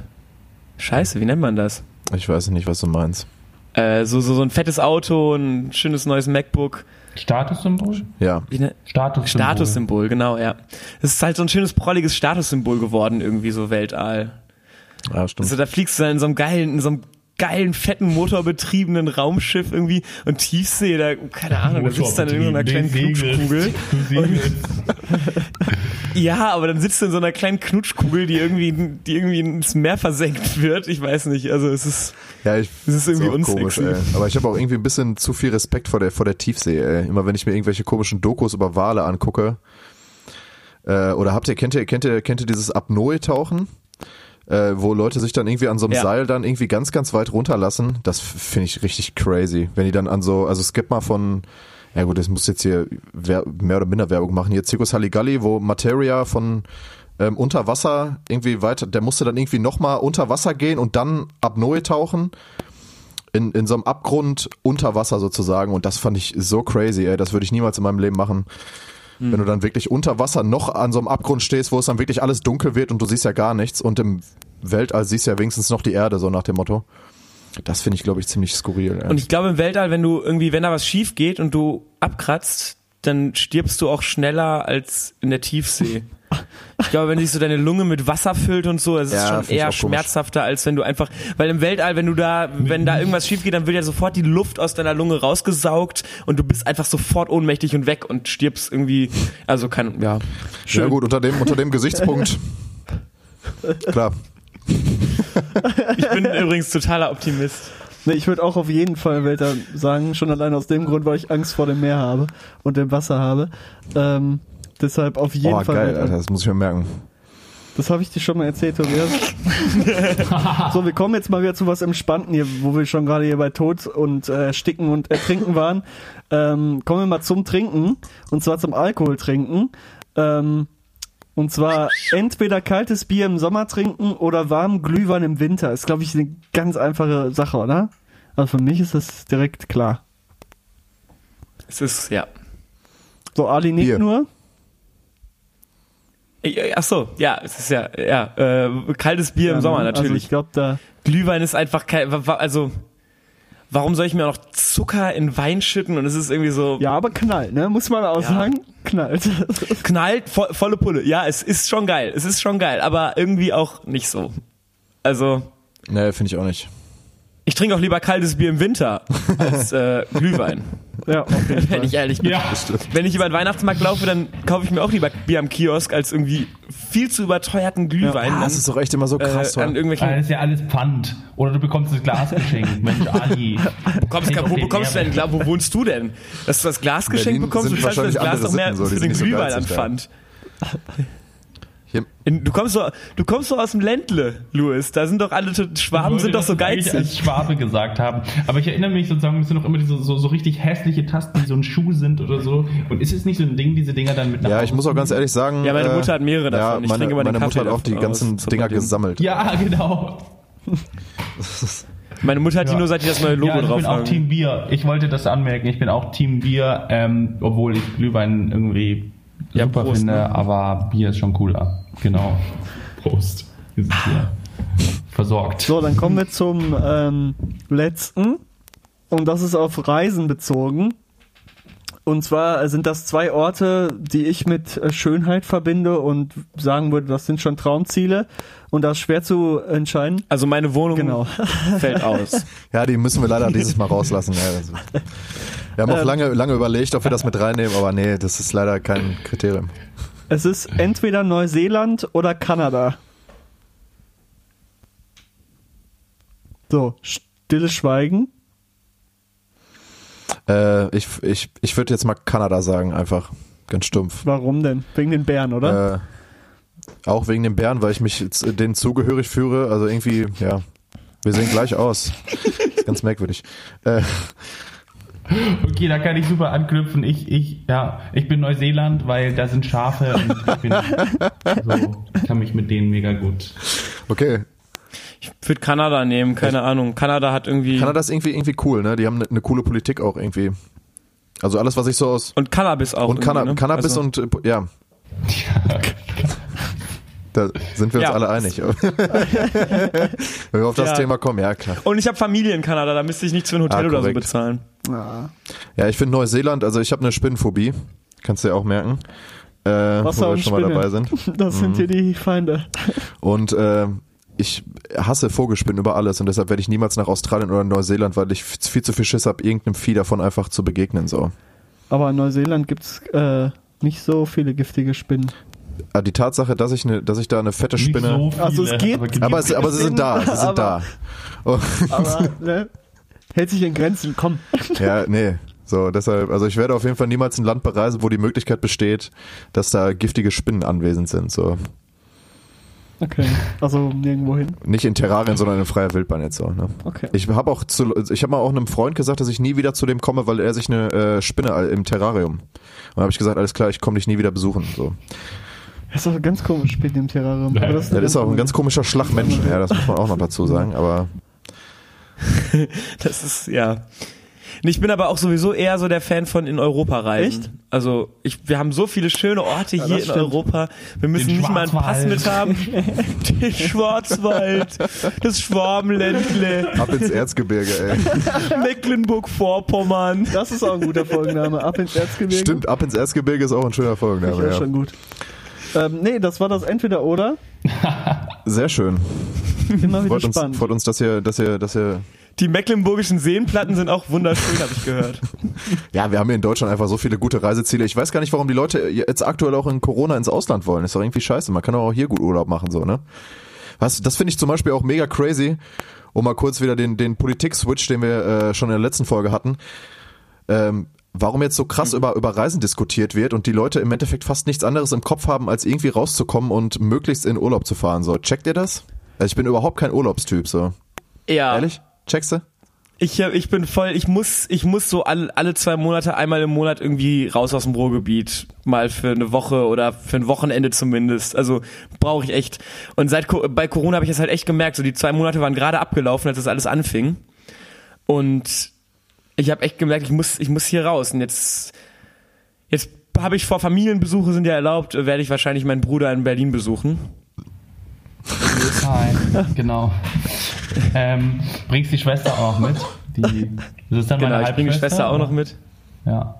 Scheiße, wie nennt man das? Ich weiß nicht, was du meinst. Äh, so, so, so ein fettes Auto, ein schönes neues MacBook. Statussymbol? Ja. Wie ne? Statussymbol. Statussymbol, genau, ja. Es ist halt so ein schönes prolliges Statussymbol geworden, irgendwie so Weltall. Ja, stimmt. Also da fliegst du dann in so einem geilen, in so einem geilen, fetten, motorbetriebenen Raumschiff irgendwie und Tiefsee, da, keine Ahnung, da sitzt dann in so einer kleinen Knutschkugel. Ja, aber dann sitzt du in so einer kleinen Knutschkugel, die irgendwie, die irgendwie ins Meer versenkt wird. Ich weiß nicht, also es ist, Ja, ich, es ist irgendwie komisch, unsexy. Aber ich habe auch irgendwie ein bisschen zu viel Respekt vor der, vor der Tiefsee, ey. Immer wenn ich mir irgendwelche komischen Dokus über Wale angucke. Äh, oder habt ihr, kennt ihr, kennt ihr, kennt ihr dieses Apnoe-Tauchen? Äh, wo Leute sich dann irgendwie an so einem Ja. Seil dann irgendwie ganz, ganz weit runterlassen. Das finde ich richtig crazy. Wenn die dann an so, also es gibt mal von, ja gut, das muss jetzt hier mehr oder minder Werbung machen. Hier Circus Halligalli, wo Materia von ähm, unter Wasser irgendwie weiter, der musste dann irgendwie nochmal unter Wasser gehen und dann Apnoe tauchen. In, in so einem Abgrund unter Wasser sozusagen. Und das fand ich so crazy, ey. Das würde ich niemals in meinem Leben machen. Wenn du dann wirklich unter Wasser noch an so einem Abgrund stehst, wo es dann wirklich alles dunkel wird und du siehst ja gar nichts. Und im Weltall siehst du ja wenigstens noch die Erde, so nach dem Motto. Das finde ich, glaube ich, ziemlich skurril. Ey. Und ich glaube im Weltall, wenn du irgendwie, wenn da was schief geht und du abkratzt, dann stirbst du auch schneller als in der Tiefsee. Ich glaube, wenn sich so deine Lunge mit Wasser füllt und so, ist Ja, schon eher komisch. schmerzhafter, als wenn du einfach, weil im Weltall, wenn du da, wenn da irgendwas schief geht, dann wird ja sofort die Luft aus deiner Lunge rausgesaugt und du bist einfach sofort ohnmächtig und weg und stirbst irgendwie, also kann, ja. ja gut, unter dem, unter dem Gesichtspunkt. Klar. Ich bin übrigens totaler Optimist. Nee, ich würde auch auf jeden Fall Weltall sagen, schon allein aus dem Grund, weil ich Angst vor dem Meer habe und dem Wasser habe. Ähm, deshalb auf jeden Oh, Fall. geil. Alter, das muss ich mir merken. Das habe ich dir schon mal erzählt, Tobias. so, wir kommen jetzt mal wieder zu was Entspannten hier, wo wir schon gerade hier bei Tod und äh, Sticken und Ertrinken waren. Ähm, kommen wir mal zum Trinken. Und zwar zum Alkohol trinken. Ähm, und zwar entweder kaltes Bier im Sommer trinken oder warmen Glühwein im Winter. Ist, glaube ich, eine ganz einfache Sache, oder? Also für mich ist das direkt klar. Es ist, ja. So, Ali nickt Bier. nur. Äh, Ach so, ja, es ist ja, ja, äh, kaltes Bier im Ja, Sommer ne? Also natürlich. ich glaube, da Glühwein ist einfach kein, also, warum soll ich mir auch noch Zucker in Wein schütten und es ist irgendwie so, Ja, aber knallt, ne? Muss man auch Ja. sagen. Knallt. knallt, vo volle Pulle. Ja, es ist schon geil, es ist schon geil, aber irgendwie auch nicht so. Also, Nee, finde ich auch nicht. Ich trinke auch lieber kaltes Bier im Winter als äh, Glühwein, ja, auf jeden Fall. wenn ich ehrlich bin. Ja. Wenn ich über den Weihnachtsmarkt laufe, dann kaufe ich mir auch lieber Bier am Kiosk als irgendwie viel zu überteuerten Glühwein. Ah, das ist doch echt immer so krass. äh, an irgendwelchen Das ist ja alles Pfand. Oder du bekommst das Glas geschenkt. Mensch, Ali. Wo bekommst du denn. Glas? Wo wohnst du denn? Dass du das Glas geschenkt Berlin bekommst? Du zahlst das Glas doch mehr andere für den so, nicht so Glühwein an. Pfand. In, du kommst so, du kommst so aus dem Ländle, Louis. Da sind doch alle Schwaben Ich sind doch so eigentlich als geizig. Schwabe gesagt haben. Aber ich erinnere mich sozusagen, das sind doch immer diese so, so richtig hässliche Tasten, die so ein Schuh sind oder so. Und ist es nicht so ein Ding, diese Dinger dann mit nach ja, Hause ich muss auch ganz ehrlich sagen. Ja, meine äh, Mutter hat mehrere davon. Ja, Ich meine, trinke immer den meine Mutter Kaffee hat auch die ganzen Dinger gesammelt. Ja, genau. Meine Mutter hat die Ja. nur, seit die das neue Logo ja, ich drauf bin auch. Team Bier. Ich wollte das anmerken. Ich bin auch Team Bier, ähm, obwohl ich Glühwein irgendwie Ja, super Prost, finde, ne? aber Bier ist schon cooler. Genau. Prost. Wir sind hier versorgt. So, dann kommen wir zum ähm, letzten. Und das ist auf Reisen bezogen. Und zwar sind das zwei Orte, die ich mit äh, Schönheit verbinde und sagen würde, das sind schon Traumziele. Und das ist schwer zu entscheiden. Also meine Wohnung Genau. fällt aus. Ja, die müssen wir leider dieses Mal rauslassen. Ja, also. Wir haben auch Ähm. lange, lange überlegt, ob wir das mit reinnehmen, aber nee, das ist leider kein Kriterium. Es ist entweder Neuseeland oder Kanada. So, stilles Schweigen. Äh, ich ich, ich würde jetzt mal Kanada sagen, einfach. Ganz stumpf. Warum denn? Wegen den Bären, oder? Äh, auch wegen den Bären, weil ich mich denen zugehörig führe. Also irgendwie, ja, wir sehen gleich aus. ist ganz merkwürdig. Äh, Okay, da kann ich super anknüpfen. Ich, ich, ja, ich bin Neuseeland, weil da sind Schafe und ich bin, so, ich kann mich mit denen mega gut. okay, Ich würde Kanada nehmen, keine Ahnung. Kanada hat irgendwie Kanada ist irgendwie irgendwie cool, ne? Die haben eine ne coole Politik auch irgendwie. Also alles, was ich so aus und Cannabis auch. und Canna ne? Cannabis also, und äh, ja, da sind wir uns Ja. alle einig. Wenn wir auf das Ja. Thema kommen, ja klar. Und ich habe Familie in Kanada, da müsste ich nichts für ein Hotel Ah, oder so bezahlen. Ja. Ja, ich finde Neuseeland, also ich habe eine Spinnenphobie, kannst du ja auch merken, äh, Wasser wo wir schon mal Spinne. dabei sind. Das sind hier die Feinde. Und äh, ich hasse Vogelspinnen über alles und deshalb werde ich niemals nach Australien oder Neuseeland, weil ich viel zu viel Schiss habe, irgendeinem Vieh davon einfach zu begegnen. So. Aber in Neuseeland gibt's äh, nicht so viele giftige Spinnen. Aber die Tatsache, dass ich, ne, dass ich da eine fette Nicht Spinne. so viele, Also es geht- aber, aber, es, aber sie sind da, sie sind da. Oh, Aber ne, hält sich in Grenzen. Komm. ja, nee. So, deshalb, also ich werde auf jeden Fall niemals ein Land bereisen, wo die Möglichkeit besteht, dass da giftige Spinnen anwesend sind. So. Okay. Also nirgendwo hin. Nicht in Terrarien, sondern in freier Wildbahn jetzt so. Ne? Okay. Ich habe auch zu, ich habe mal auch einem Freund gesagt, dass ich nie wieder zu dem komme, weil er sich eine äh, Spinne im Terrarium. Und dann habe ich gesagt, alles klar, ich komme dich nie wieder besuchen. So. Das ist auch ganz komisch Spinnen im Terrarium. Aber Das ist auch ein ganz komischer Schlagmensch, ja, das muss man auch noch dazu sagen, aber Das ist, ja. Ich bin aber auch sowieso eher so der Fan von in Europa reisen. Echt? Also ich, wir haben so viele schöne Orte hier das in stimmt. Europa. Wir müssen Den nicht mal einen Pass mit haben. Den Schwarzwald, das Schwabenländle, ab ins Erzgebirge, ey. Mecklenburg-Vorpommern. Das ist auch ein guter Folgenname. Ab ins Erzgebirge. Stimmt, ab ins Erzgebirge ist auch ein schöner Folgenname, ja. ja. schon gut. Ähm, nee, das war das Entweder-Oder. Sehr schön. Immer wieder Freut uns, spannend. freut uns, dass ihr, dass ihr, dass ihr, Die mecklenburgischen Seenplatten sind auch wunderschön, habe ich gehört. ja, wir haben hier in Deutschland einfach so viele gute Reiseziele. Ich weiß gar nicht, warum die Leute jetzt aktuell auch in Corona ins Ausland wollen. Ist doch irgendwie scheiße. Man kann doch auch hier gut Urlaub machen, so, ne? Was, das finde ich zum Beispiel auch mega crazy, um mal kurz wieder den, den Politik-Switch, den wir äh, schon in der letzten Folge hatten. Ähm, warum jetzt so krass über, über Reisen diskutiert wird und die Leute im Endeffekt fast nichts anderes im Kopf haben, als irgendwie rauszukommen und möglichst in Urlaub zu fahren. So, checkt ihr das? Also ich bin überhaupt kein Urlaubstyp, so. Ja. Ehrlich? Checkst du? Ich, hab- ich bin voll, ich muss, ich muss so alle, alle zwei Monate, einmal im Monat irgendwie raus aus dem Ruhrgebiet. Mal für eine Woche oder für ein Wochenende zumindest. Also brauche ich echt. Und seit bei Corona habe ich das halt echt gemerkt. So die zwei Monate waren gerade abgelaufen, als das alles anfing. Und ich habe echt gemerkt, ich muss, ich muss hier raus. Und jetzt, jetzt habe ich vor Familienbesuche sind ja erlaubt, werde ich wahrscheinlich meinen Bruder in Berlin besuchen. Hi, genau. ähm, bringst die Schwester auch noch mit? Die, das ist dann Genau, meine ich bringe die Schwester auch noch mit. Ja.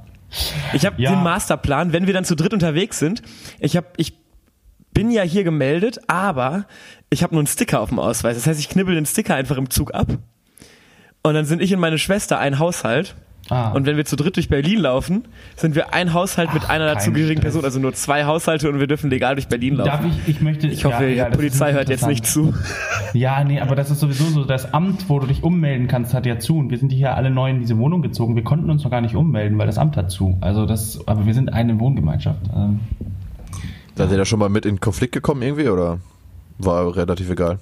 Ich habe Ja. den Masterplan, wenn wir dann zu dritt unterwegs sind. Ich habe ich bin ja hier gemeldet, aber ich habe nur einen Sticker auf dem Ausweis. Das heißt, ich knibbel den Sticker einfach im Zug ab. Und dann sind ich und meine Schwester ein Haushalt. Ah. Und wenn wir zu dritt durch Berlin laufen, sind wir ein Haushalt mit einer dazugehörigen. Person, also nur zwei Haushalte und wir dürfen legal durch Berlin laufen. Darf ich, ich möchte. ich hoffe, ja, ja, die Polizei hört jetzt nicht zu. Ja, nee, aber das ist sowieso so. Das Amt, wo du dich ummelden kannst, hat ja zu. Und wir sind hier alle neu in diese Wohnung gezogen. Wir konnten uns noch gar nicht ummelden, weil das Amt hat zu. Also das, aber wir sind eine Wohngemeinschaft. Ähm, Seid ihr da schon mal mit in Konflikt gekommen irgendwie oder war relativ egal?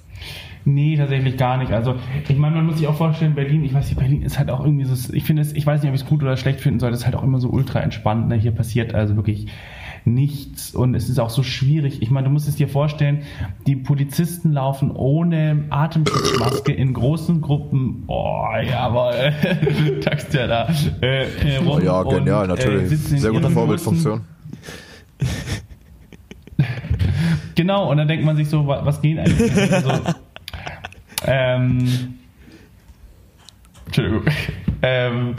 Nee, tatsächlich gar nicht. Also, ich meine, man muss sich auch vorstellen, Berlin, ich weiß nicht, Berlin ist halt auch irgendwie so, ich finde es, ich weiß nicht, ob ich es gut oder schlecht finden soll, das ist halt auch immer so ultra entspannt. Ne? Hier passiert also wirklich nichts und es ist auch so schwierig. Ich meine, du musst es dir vorstellen, die Polizisten laufen ohne Atemschutzmaske in großen Gruppen. Oh, jawohl. Taxt ja da. Äh, äh, rum ja, genial, und, äh, natürlich. in Sehr gute Vorbildfunktion. Genau, und dann denkt man sich so, wa- was geht eigentlich? Also, ähm, Entschuldigung. Ähm,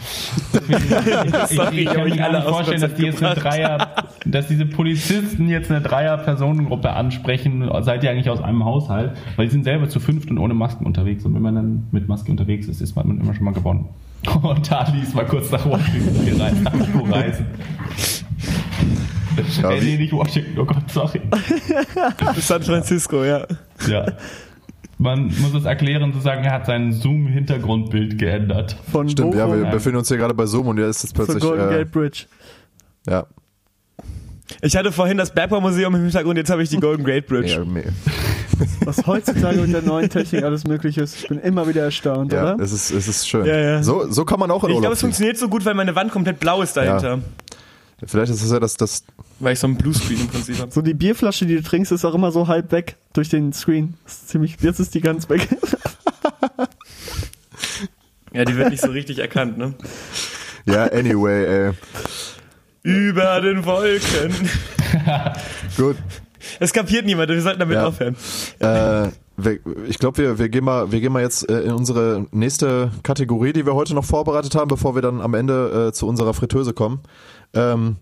deswegen, ich, ich, Sorry, ich, ich kann mir gar alle nicht vorstellen, dass die jetzt eine. Dreier, dass diese Polizisten jetzt eine Dreier-Personengruppe ansprechen. Seid ihr eigentlich aus einem Haushalt? Weil die sind selber zu fünft und ohne Masken unterwegs. Und wenn man dann mit Maske unterwegs ist, ist man immer schon mal gewonnen. Und da ließ mal kurz nach Washington reisen. Ja, äh, nee, nicht Washington, oh Gott, sorry. San Francisco, ja. Ja. Man muss es erklären, zu sagen, er hat sein Zoom-Hintergrundbild geändert. Von Stimmt, ja, Bochum wir befinden uns hier gerade bei Zoom und jetzt ist es zur plötzlich. Golden Äh, Gate Bridge. ja, Ich hatte vorhin das Bergbaum Museum im Hintergrund, jetzt habe ich die Golden Gate Bridge. ja, me- Was heutzutage mit der neuen Technik alles möglich ist. Ich bin immer wieder erstaunt, ja oder? es, ist, es ist schön. Ja, ja. So, so kann man auch in Ich glaube, es funktioniert so gut, weil meine Wand komplett blau ist dahinter. Vielleicht ist es ja das, das Weil ich so ein Bluescreen im Prinzip habe. So die Bierflasche, die du trinkst, ist auch immer so halb weg durch den Screen. Das ist ziemlich, jetzt ist die ganz weg. Ja, die wird nicht so richtig erkannt, ne? Ja, anyway, ey. Über den Wolken. Gut. Es kapiert niemand, wir sollten damit Ja. aufhören. Äh, ich glaube, wir, wir, gehen mal, wir gehen mal jetzt äh, in unsere nächste Kategorie, die wir heute noch vorbereitet haben, bevor wir dann am Ende äh, zu unserer Fritteuse kommen. Ähm,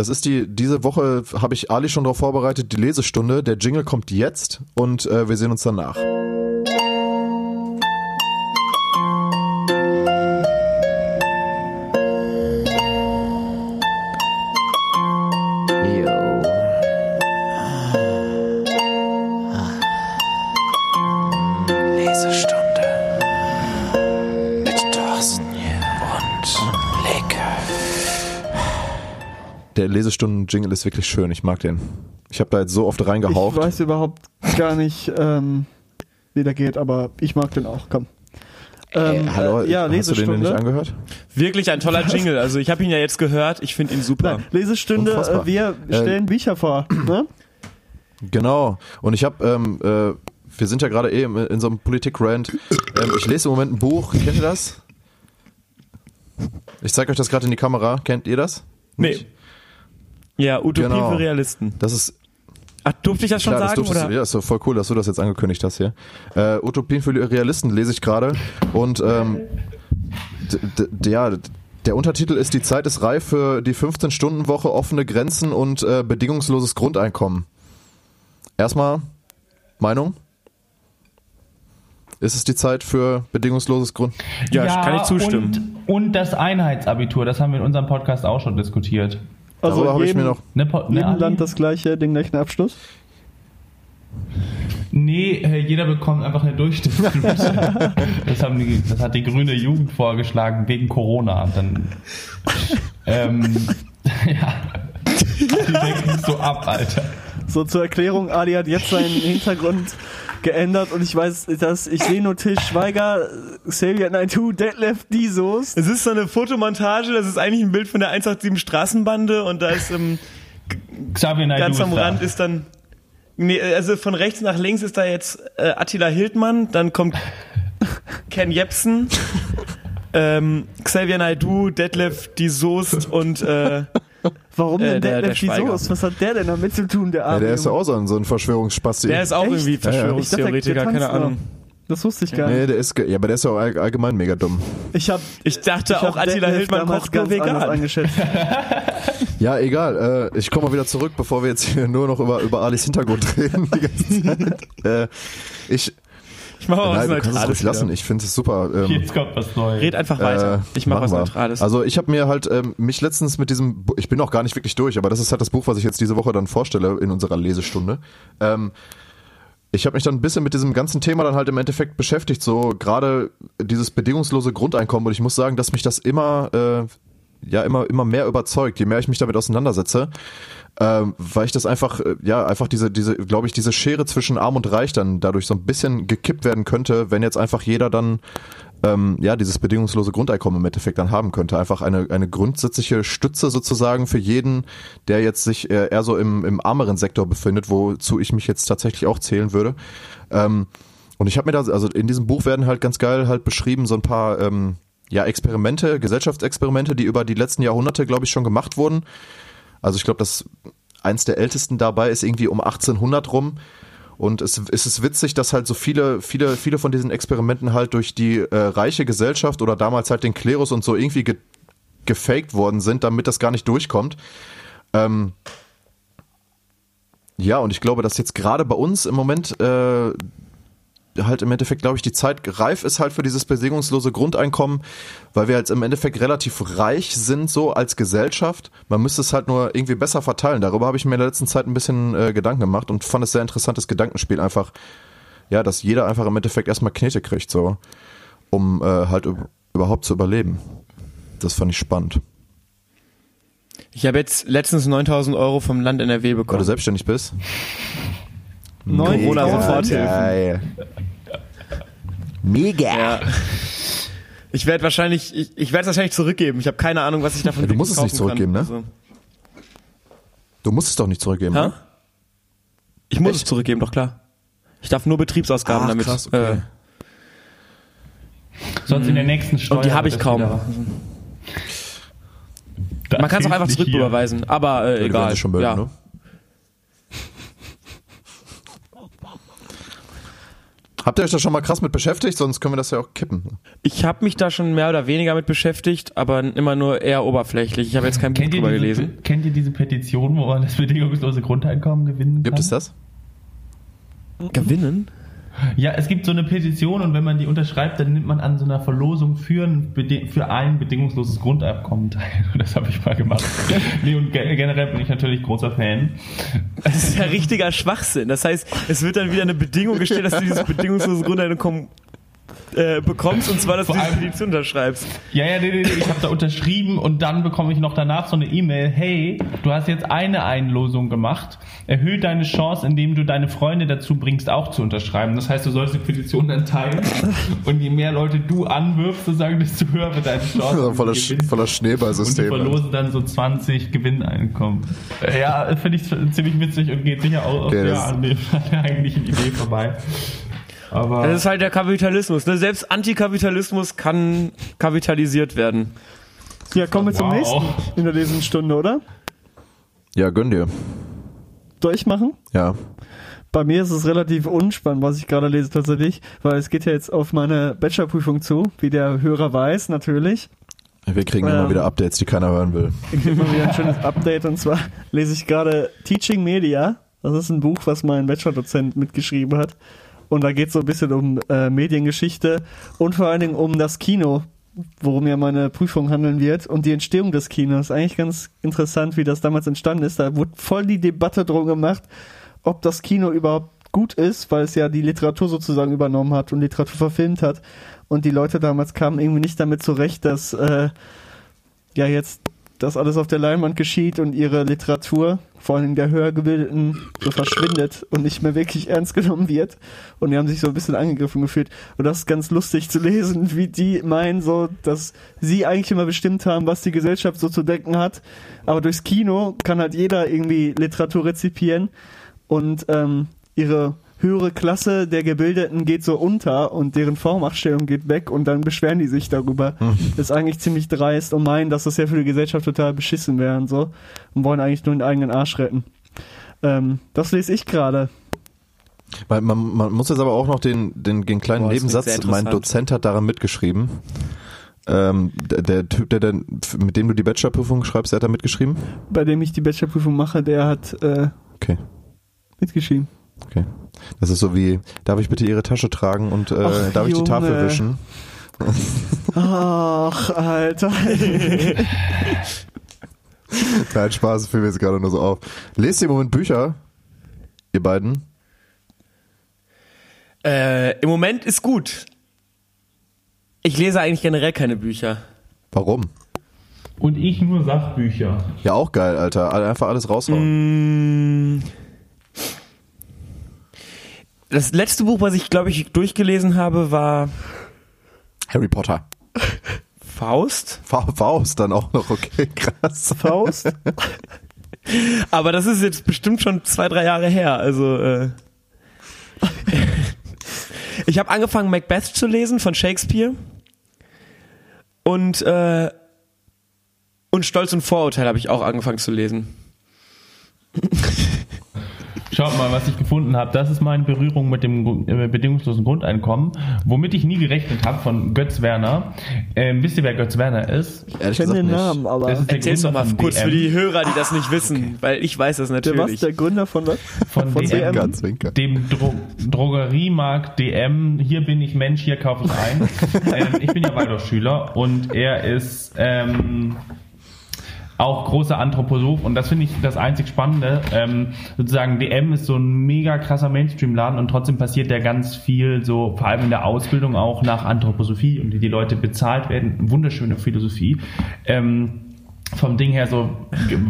das ist die, diese Woche habe ich Ali schon darauf vorbereitet, die Lesestunde. Der Jingle kommt jetzt und äh, wir sehen uns danach. Der Lesestunden-Jingle ist wirklich schön, ich mag den. Ich habe da jetzt so oft Ich reingehaucht. weiß überhaupt gar nicht, ähm, wie der geht, aber ich mag den auch. Komm. Ähm, Hallo, äh, ja, hast du den denn Lesestunde. nicht angehört? Wirklich ein toller Jingle. Also ich habe ihn ja jetzt gehört, ich finde ihn super. Nein, Lesestunde, Unfassbar. äh, wir Äh, stellen Bücher vor. Ne? Genau. Und ich habe, ähm, äh, wir sind ja gerade eh in so einem Politik-Rant. Ähm, ich lese im Moment ein Buch. Kennt ihr das? Ich zeige euch das gerade in die Kamera. Kennt ihr das? Nee. Ja, Utopie Genau. für Realisten. Das ist Ach, durfte ich das schon klar, das sagen? durftest Oder? du, ja, ist doch voll cool, dass du das jetzt angekündigt hast hier. Äh, Utopien für Realisten lese ich gerade und ähm, ja, der Untertitel ist Die Zeit ist reif für die 15-Stunden-Woche, offene Grenzen und äh, bedingungsloses Grundeinkommen. Erstmal Meinung? Ist es die Zeit für bedingungsloses Grund? Ja, kann ich zustimmen. Und, und das Einheitsabitur, das haben wir in unserem Podcast auch schon diskutiert. Also habe ich mir noch. Po- ne, das gleiche, den gleichen Abschluss. Nee, äh, jeder bekommt einfach eine Durchschnittsblute. das, haben die, das hat die grüne Jugend vorgeschlagen wegen Corona. Dann, ähm, ja. Die denken so ab, Alter. So zur Erklärung, Ali hat jetzt seinen Hintergrund geändert und ich weiß, dass ich sehe nur Till Schweiger, Xavier Naidoo, Detlef Disos. Es ist so eine Fotomontage, das ist eigentlich ein Bild von der 187 Straßenbande und da ist ähm, Xavier Naidoo ganz am ist da. Rand ist dann nee, also von rechts nach links ist da jetzt äh, Attila Hildmann, dann kommt Ken Jebsen, ähm, Xavier Naidoo, Detlef die Soest und äh, Warum Äh, denn der- Detlef der. Disos? Was hat der denn damit zu tun, der Ja, Arme? der ist ja auch so ein, so ein Verschwörungsspasti. der ist auch Echt? irgendwie Ich dachte, der- Verschwörungstheoretiker, der keine Ahnung. Das wusste ich gar Nee, nicht. der ist, ja, aber der ist ja auch all- allgemein mega dumm. Ich habe Ich dachte auch, Attila Hildmann kocht nur vegan. eingeschätzt. Ja, egal. Äh, ich komme mal wieder zurück, bevor wir jetzt hier nur noch über, über Alis Hintergrund reden die ganze Zeit. äh, ich, Ich mache mal was nein, du kannst es Neutrales. ruhig lassen. Ich finde es super. Ähm, Jetzt kommt was Neues. Red einfach weiter. Äh, ich mache was wir. Neutrales. Also ich habe mir halt ähm, mich letztens mit diesem, Bu- ich bin auch gar nicht wirklich durch, aber das ist halt das Buch, was ich jetzt diese Woche dann vorstelle in unserer Lesestunde. Ähm, ich habe mich dann ein bisschen mit diesem ganzen Thema dann halt im Endeffekt beschäftigt, so gerade dieses bedingungslose Grundeinkommen und ich muss sagen, dass mich das immer, äh, ja immer immer mehr überzeugt, je mehr ich mich damit auseinandersetze, ähm, weil ich das einfach, äh, ja einfach diese diese, glaube ich, diese Schere zwischen Arm und Reich dann dadurch so ein bisschen gekippt werden könnte, wenn jetzt einfach jeder dann ähm, ja, dieses bedingungslose Grundeinkommen im Endeffekt dann haben könnte. Einfach eine, eine grundsätzliche Stütze sozusagen für jeden, der jetzt sich äh, eher so im, im ärmeren Sektor befindet, wozu ich mich jetzt tatsächlich auch zählen würde. Ähm, und ich habe mir da, also in diesem Buch werden halt ganz geil halt beschrieben, so ein paar ähm, ja, Experimente, Gesellschaftsexperimente, die über die letzten Jahrhunderte, glaube ich, schon gemacht wurden. Also ich glaube, dass eins der ältesten dabei ist irgendwie um 1800 rum. Und es, es ist witzig, dass halt so viele, viele, viele von diesen Experimenten halt durch die äh, reiche Gesellschaft oder damals halt den Klerus und so irgendwie ge gefaked worden sind, damit das gar nicht durchkommt. Ähm, ja, und ich glaube, dass jetzt gerade bei uns im Moment äh, halt im Endeffekt, glaube ich, die Zeit reif ist halt für dieses bedingungslose Grundeinkommen, weil wir jetzt im Endeffekt relativ reich sind, so als Gesellschaft. Man müsste es halt nur irgendwie besser verteilen. Darüber habe ich mir in der letzten Zeit ein bisschen äh, Gedanken gemacht und fand es sehr interessantes Gedankenspiel einfach, ja, dass jeder einfach im Endeffekt erstmal Knete kriegt, so, um äh, halt üb- überhaupt zu überleben. Das fand ich spannend. Ich habe jetzt letztens 9000 Euro vom Land NRW Weil du bekommen. selbstständig bist. Neun Corona Euro. Soforthilfen. Geil. Mega. Ja. Ich werde wahrscheinlich, ich, ich werde es wahrscheinlich zurückgeben. Ich habe keine Ahnung, was ich davon Ja, du musst es nicht zurückgeben, ne? kann. Du musst es doch nicht zurückgeben. Also, ne? ha? Ich muss Echt? es zurückgeben, doch klar. Ich darf nur Betriebsausgaben Ach, damit. krass, okay. äh, Sonst in der nächsten Steuer. und die habe ich kaum. Man kann es auch einfach zurücküberweisen, aber äh, Ja, egal. schon melden, ja. ne? Habt ihr euch da schon mal krass mit beschäftigt? Sonst können wir das ja auch kippen. Ich habe mich da schon mehr oder weniger mit beschäftigt, aber immer nur eher oberflächlich. Ich habe jetzt kein Buch Kennt drüber diese, gelesen. kennt ihr diese Petition, wo man das bedingungslose Grundeinkommen gewinnen kann? Gibt es das? Gewinnen? Ja, es gibt so eine Petition und wenn man die unterschreibt, dann nimmt man an so einer Verlosung für ein, für ein bedingungsloses Grundeinkommen teil. Das habe ich mal gemacht. nee, und ge generell bin ich natürlich großer Fan. Das ist ja richtiger Schwachsinn. Das heißt, es wird dann wieder eine Bedingung gestellt, dass du dieses bedingungslose Grundeinkommen äh, bekommst, und zwar, dass Vor du allem- Petition unterschreibst. Ja, ja, nee, nee, nee, ich habe da unterschrieben und dann bekomme ich noch danach so eine E-Mail, hey, du hast jetzt eine Einlosung gemacht, erhöhe deine Chance, indem du deine Freunde dazu bringst, auch zu unterschreiben. Das heißt, du sollst die Petition dann teilen und je mehr Leute du anwirfst, sozusagen, desto höher wird deine Chance. voller, Du Sch- voller und die Schneeballsystem. verlosen dann so 20 Gewinneinkommen. Ja, finde ich ziemlich witzig und geht sicher auch Okay, ja, an, der, an der eigentlichen Idee vorbei. Aber Das ist halt der Kapitalismus. Ne? Selbst Antikapitalismus kann kapitalisiert werden. Ja, kommen wir zum Wow. nächsten in der Lesenstunde, oder? Ja, gönn dir. Durchmachen? Ja. Bei mir ist es relativ unspannend, was ich gerade lese tatsächlich, weil es geht ja jetzt auf meine Bachelorprüfung zu, wie der Hörer weiß natürlich. Wir kriegen Ähm. immer wieder Updates, die keiner hören will. Ich gebe mal wieder ein schönes Update und zwar lese ich gerade Teaching Media. Das ist ein Buch, was mein Bachelor-Dozent mitgeschrieben hat. Und da geht es so ein bisschen um äh, Mediengeschichte und vor allen Dingen um das Kino, worum ja meine Prüfung handeln wird und die Entstehung des Kinos. Eigentlich ganz interessant, wie das damals entstanden ist. Da wurde voll die Debatte drum gemacht, ob das Kino überhaupt gut ist, weil es ja die Literatur sozusagen übernommen hat und Literatur verfilmt hat. Und die Leute damals kamen irgendwie nicht damit zurecht, dass äh, ja jetzt das alles auf der Leinwand geschieht und ihre Literatur, vor allem der höher gebildeten, so verschwindet und nicht mehr wirklich ernst genommen wird. Und die haben sich so ein bisschen angegriffen gefühlt. Und das ist ganz lustig zu lesen, wie die meinen so, dass sie eigentlich immer bestimmt haben, was die Gesellschaft so zu denken hat. Aber durchs Kino kann halt jeder irgendwie Literatur rezipieren und ähm, ihre höhere Klasse der Gebildeten geht so unter und deren Vormachtstellung geht weg und dann beschweren die sich darüber. Das ist eigentlich ziemlich dreist und meinen, dass das ja für die Gesellschaft total beschissen wäre und so und wollen eigentlich nur den eigenen Arsch retten. Ähm, das lese ich gerade. Weil man, man muss jetzt aber auch noch den, den, den kleinen Boah, Nebensatz, mein. Dozent hat daran mitgeschrieben. Ähm, der, der Typ, der, der, mit dem du die Bachelorprüfung schreibst, der hat da mitgeschrieben? Bei dem ich die Bachelorprüfung mache, der hat äh, Okay, mitgeschrieben. Okay. Das ist so wie, darf ich bitte Ihre Tasche tragen und äh, Ach, darf ich die Tafel wischen? Ach, Alter. Nein, Spaß, fiel mir jetzt gerade nur so auf. Lest ihr im Moment Bücher? Ihr beiden? Äh, Im Moment ist gut. Ich lese eigentlich generell keine Bücher. Warum? Und ich nur Sachbücher. Ja, auch geil, Alter. Einfach alles raushauen. Mm. Das letzte Buch, was ich, glaube ich, durchgelesen habe, war Harry Potter. Faust. Fa Faust dann auch noch, okay, krass. Faust? Aber das ist jetzt bestimmt schon zwei, drei Jahre her. Also äh, ich habe angefangen, Macbeth zu lesen von Shakespeare und äh, und Stolz und Vorurteil habe ich auch angefangen zu lesen. Schaut mal, was ich gefunden habe. Das ist meine Berührung mit dem äh, bedingungslosen Grundeinkommen, womit ich nie gerechnet habe von Götz Werner. Ähm, wisst ihr, wer Götz Werner ist? Ich kenne den nicht. Namen, aber Das ist der Erzähl's doch mal kurz DM. für die Hörer, die das nicht wissen, weil ich weiß das der was? natürlich. Der Gründer von was? von, von DM. Zwinker. dem Dro Drogeriemarkt DM. Hier bin ich Mensch, hier kaufe ich ein. ähm, ich bin ja Waldorfschüler und er ist ähm, auch großer Anthroposoph und das finde ich das einzig Spannende. Ähm, sozusagen DM ist so ein mega krasser Mainstream-Laden und trotzdem passiert da ganz viel so, vor allem in der Ausbildung auch nach Anthroposophie und die, die Leute bezahlt werden. Wunderschöne Philosophie. Ähm, vom Ding her so,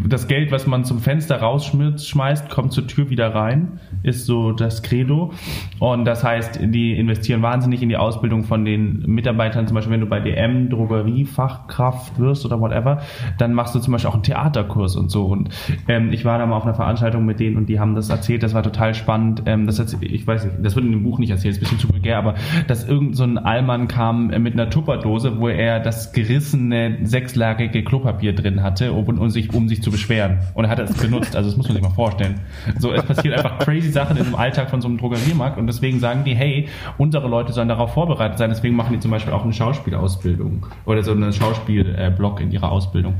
das Geld, was man zum Fenster rausschmeißt, kommt zur Tür wieder rein, ist so das Credo. Und das heißt, die investieren wahnsinnig in die Ausbildung von den Mitarbeitern. Zum Beispiel, wenn du bei DM Drogeriefachkraft wirst oder whatever, dann machst du zum Beispiel auch einen Theaterkurs und so. Und ähm, ich war da mal auf einer Veranstaltung mit denen und die haben das erzählt, das war total spannend. Ähm, das hat, ich weiß nicht, das wird in dem Buch nicht erzählt, ist ein bisschen zu vulgär, aber dass irgend so ein Allmann kam äh, mit einer Tupperdose, wo er das gerissene sechslagige Klopapier drin hatte, um, um, sich, um sich zu beschweren. Und er hat das benutzt, also das muss man sich mal vorstellen. So, es passiert einfach crazy Sachen in dem Alltag von so einem Drogeriemarkt und deswegen sagen die, hey, unsere Leute sollen darauf vorbereitet sein, deswegen machen die zum Beispiel auch eine Schauspielausbildung oder so einen Schauspielblock in ihrer Ausbildung.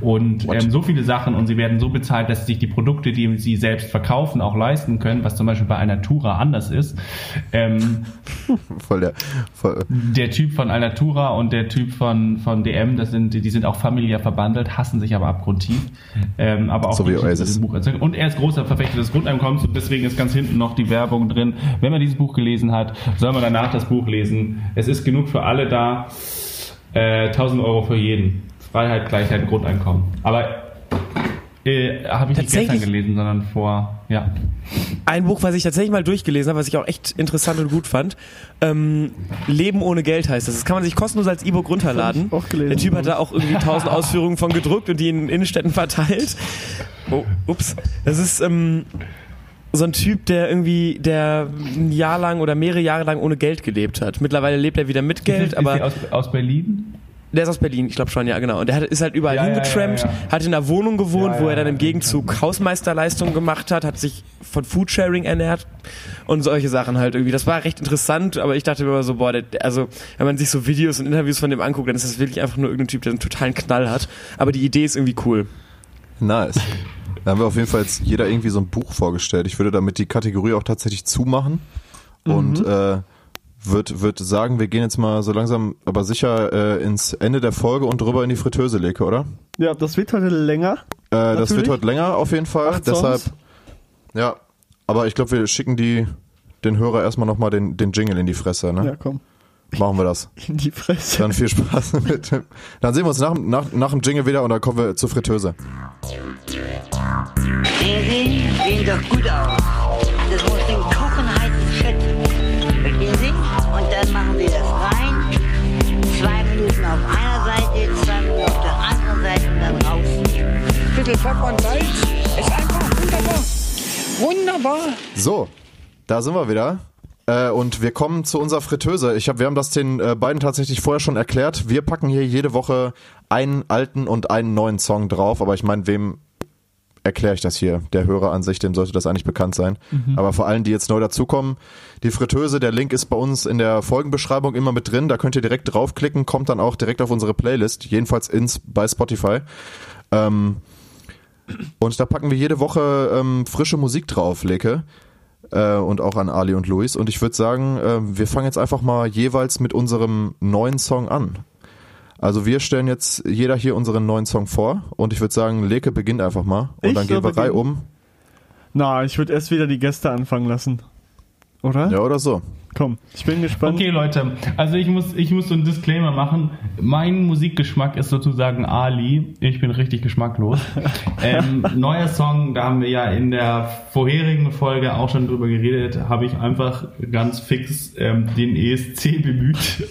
Und ähm, so viele Sachen und sie werden so bezahlt, dass sie sich die Produkte, die sie selbst verkaufen, auch leisten können, was zum Beispiel bei einer Tura anders ist. Ähm, Voll der, voll, der Typ von Alnatura und der Typ von, von DM, das sind, die sind auch familiär verbandelt, hassen sich aber abgrundtief. Ähm, aber auch So wie Oasis. Und er ist großer Verfechter des Grundeinkommens und deswegen ist ganz hinten noch die Werbung drin. Wenn man dieses Buch gelesen hat, soll man danach das Buch lesen. Es ist genug für alle da. Äh, 1000 Euro für jeden. Freiheit, Gleichheit, Grundeinkommen. Aber äh, habe ich nicht gestern gelesen, sondern vor, ja. Ein Buch, was ich tatsächlich mal durchgelesen habe, was ich auch echt interessant und gut fand. Ähm, Leben ohne Geld heißt das. Das kann man sich kostenlos als E-Book runterladen. Auch gelesen. Der Typ hat da auch irgendwie tausend Ausführungen von gedruckt und die in Innenstädten verteilt. Oh, ups. Das ist ähm, so ein Typ, der irgendwie, der ein Jahr lang oder mehrere Jahre lang ohne Geld gelebt hat. Mittlerweile lebt er wieder mit Geld, ist, aber ist aus, aus Berlin? der ist aus Berlin, ich glaube schon, ja genau. Und der hat, ist halt überall Ja, hingetrampt, ja, ja. hat in einer Wohnung gewohnt, Ja, wo ja, er dann im Gegenzug Hausmeisterleistungen gemacht hat, hat sich von Foodsharing ernährt und solche Sachen halt irgendwie. Das war recht interessant, aber ich dachte mir immer so, boah, der, also wenn man sich so Videos und Interviews von dem anguckt, dann ist das wirklich einfach nur irgendein Typ, der einen totalen Knall hat. Aber die Idee ist irgendwie cool. nice. Da haben wir auf jeden Fall jetzt jeder irgendwie so ein Buch vorgestellt. Ich würde damit die Kategorie auch tatsächlich zumachen und äh, würde würd sagen, wir gehen jetzt mal so langsam, aber sicher äh, ins Ende der Folge und rüber in die Fritteuse, Leke, oder? Ja, das wird heute länger. Äh, das wird heute länger auf jeden Fall. Acht Deshalb, Songs. ja. Aber ich glaube, wir schicken die den Hörer erstmal nochmal den, den Jingle in die Fresse, ne? Ja, komm. Machen wir das. In die Fresse. Dann viel Spaß mit dem. Dann sehen wir uns nach, nach, nach dem Jingle wieder und dann kommen wir zur Fritteuse. Den Sie sehen doch gut aus. Das muss den kochen heißen Fett. Verstehen Sie? Und dann machen Sie das rein. Zwei Minuten auf einer Seite, zwei Minuten auf der anderen Seite und dann rausnehmen. Bisschen Pfeffer und Salz. Ist einfach wunderbar. Wunderbar. So, da sind wir wieder. Äh, und wir kommen zu unserer Fritteuse. Ich hab, wir haben das den äh, beiden tatsächlich vorher schon erklärt. Wir packen hier jede Woche einen alten und einen neuen Song drauf. Aber ich meine, wem erkläre ich das hier? Der Hörer an sich, dem sollte das eigentlich bekannt sein. Aber vor allen, die jetzt neu dazukommen, die Fritteuse, der Link ist bei uns in der Folgenbeschreibung immer mit drin. Da könnt ihr direkt draufklicken, kommt dann auch direkt auf unsere Playlist, jedenfalls ins, bei Spotify. Ähm, und da packen wir jede Woche ähm, frische Musik drauf, Leke. Äh, und auch an Ali und Luis. Und ich würde sagen, äh, wir fangen jetzt einfach mal jeweils mit unserem neuen Song an. Also wir stellen jetzt jeder hier unseren neuen Song vor und ich würde sagen, Leke beginnt einfach mal und Ich dann gehen wir beginnen? um. Na, ich würde erst wieder die Gäste anfangen lassen. Oder? Ja, oder so. Komm, ich bin gespannt. Okay, Leute, also ich muss, ich muss so einen Disclaimer machen. Mein Musikgeschmack ist sozusagen Ali. Ich bin richtig geschmacklos. ähm, neuer Song, da haben wir ja in der vorherigen Folge auch schon drüber geredet, habe ich einfach ganz fix ähm, den ESC bemüht.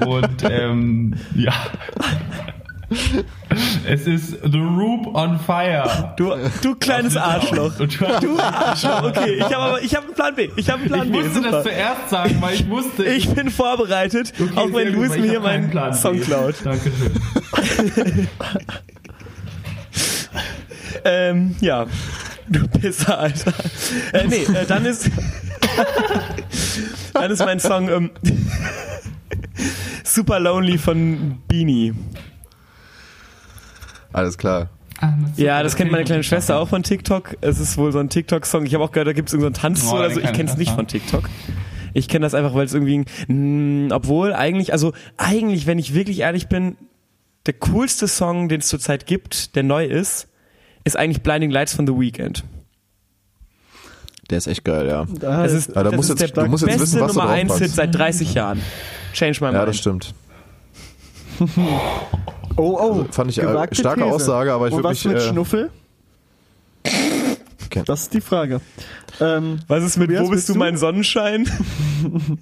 Und ähm, ja. Es ist The Roop on Fire. Du, du kleines Arschloch. Du, Du Arschloch, okay. Ich habe aber, ich habe einen Plan B. Ich habe einen Plan ich B. musste Super. das zuerst sagen, weil ich wusste. Ich bin vorbereitet, Okay, auch wenn Luis mir ich hier meinen Plan Song B. klaut. Dankeschön. Ähm, ja. Du Pisser, Alter. Äh, nee, äh, dann ist. dann ist mein Song ähm, Super Lonely von Beanie. Alles klar. Ja, das kennt meine kleine Schwester auch von TikTok. Es ist wohl so ein TikTok-Song. Ich habe auch gehört, da gibt es irgendeinen Tanz Oh, oder so. Ich kenne es ich nicht von TikTok. Ich kenne das einfach, weil es irgendwie, mh, obwohl eigentlich, also eigentlich, wenn ich wirklich ehrlich bin, der coolste Song, den es zurzeit gibt, der neu ist, ist eigentlich Blinding Lights von The Weeknd. Der ist echt geil, ja. Da Es ist, da das musst ist jetzt- der du musst jetzt beste wissen, was Nummer 1 draufpackst. Hit seit 30 Jahren. Change my mind. Ja, das stimmt. Oh, oh. Fand ich, äh, gewagte starke These. Aussage, aber ich Und würd was mich, mit äh, Schnuffel? Okay. Das ist die Frage. Ähm, Was ist mit Wo bist bist du du? mein Sonnenschein?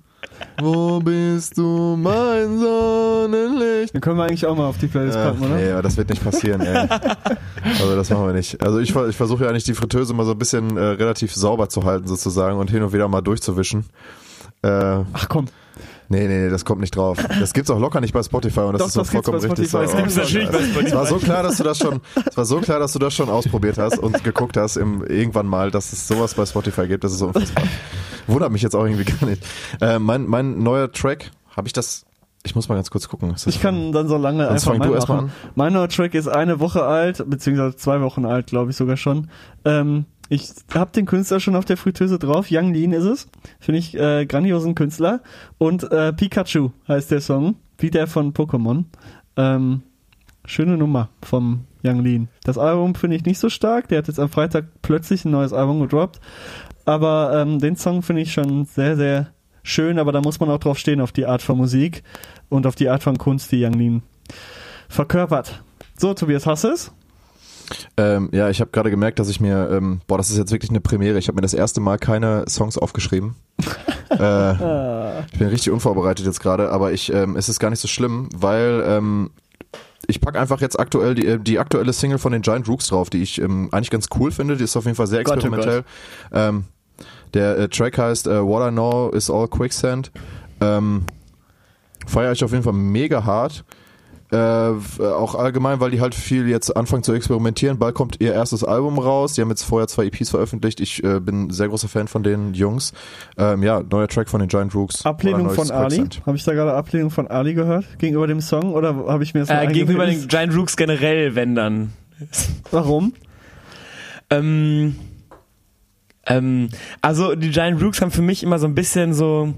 Wo bist du, mein Sonnenlicht? den können wir eigentlich auch mal auf die Playlist Äh, packen, oder? nee, aber das wird nicht passieren, ey. Also das machen wir nicht. Also ich, ich versuche ja eigentlich die Fritteuse mal so ein bisschen äh, relativ sauber zu halten sozusagen und hin und wieder mal durchzuwischen. Äh, Ach komm. Nee, nee, nee, das kommt nicht drauf. Das gibt's auch locker nicht bei Spotify und das Doch, ist das vollkommen richtig. Das gibt's natürlich bei Spotify. Es war so klar, dass du das schon, es war so klar, dass du das schon ausprobiert hast und geguckt hast im, irgendwann mal, dass es sowas bei Spotify gibt. Das ist so unfassbar. Wundert mich jetzt auch irgendwie gar nicht. Äh, mein, mein neuer Track, habe ich das? Ich muss mal ganz kurz gucken. Ich kann dann so lange Sonst einfach fang mal du erst mal machen. Mein neuer Track ist eine Woche alt, beziehungsweise zwei Wochen alt, glaube ich sogar schon. Ähm, ich habe den Künstler schon auf der Fritteuse drauf. Young Lean ist es. Finde ich äh, grandiosen Künstler. Und äh, Pikachu heißt der Song, wie der von Pokémon. Ähm, schöne Nummer vom Young Lean. Das Album finde ich nicht so stark. Der hat jetzt am Freitag plötzlich ein neues Album gedroppt. Aber ähm, den Song finde ich schon sehr, sehr schön. Aber da muss man auch drauf stehen, auf die Art von Musik und auf die Art von Kunst, die Young Lean verkörpert. So, Tobias, hast du es? Ähm, ja, ich habe gerade gemerkt, dass ich mir, ähm, boah, das ist jetzt wirklich eine Premiere. Ich habe mir das erste Mal keine Songs aufgeschrieben. äh, ich bin richtig unvorbereitet jetzt gerade, aber ich, ähm, es ist gar nicht so schlimm, weil ähm, ich pack einfach jetzt aktuell die, äh, die aktuelle Single von den Giant Rooks drauf, die ich ähm, eigentlich ganz cool finde. Die ist auf jeden Fall sehr Gott, oh experimentell. Ähm, der äh, Track heißt äh, What I Know Is All Quicksand. Ähm, Feiere ich auf jeden Fall mega hart. Äh, f- auch allgemein, weil die halt viel jetzt anfangen zu experimentieren. Bald kommt ihr erstes Album raus. Die haben jetzt vorher zwei EPs veröffentlicht. Ich äh, bin ein sehr großer Fan von den Jungs. Ähm, ja, neuer Track von den Giant Rooks. Ablehnung von Ali? Habe ich da gerade Ablehnung von Ali gehört? Gegenüber dem Song? Oder habe ich mir das Äh, gegenüber den? Giant Rooks generell, wenn dann. Warum? Ähm, ähm, also die Giant Rooks haben für mich immer so ein bisschen so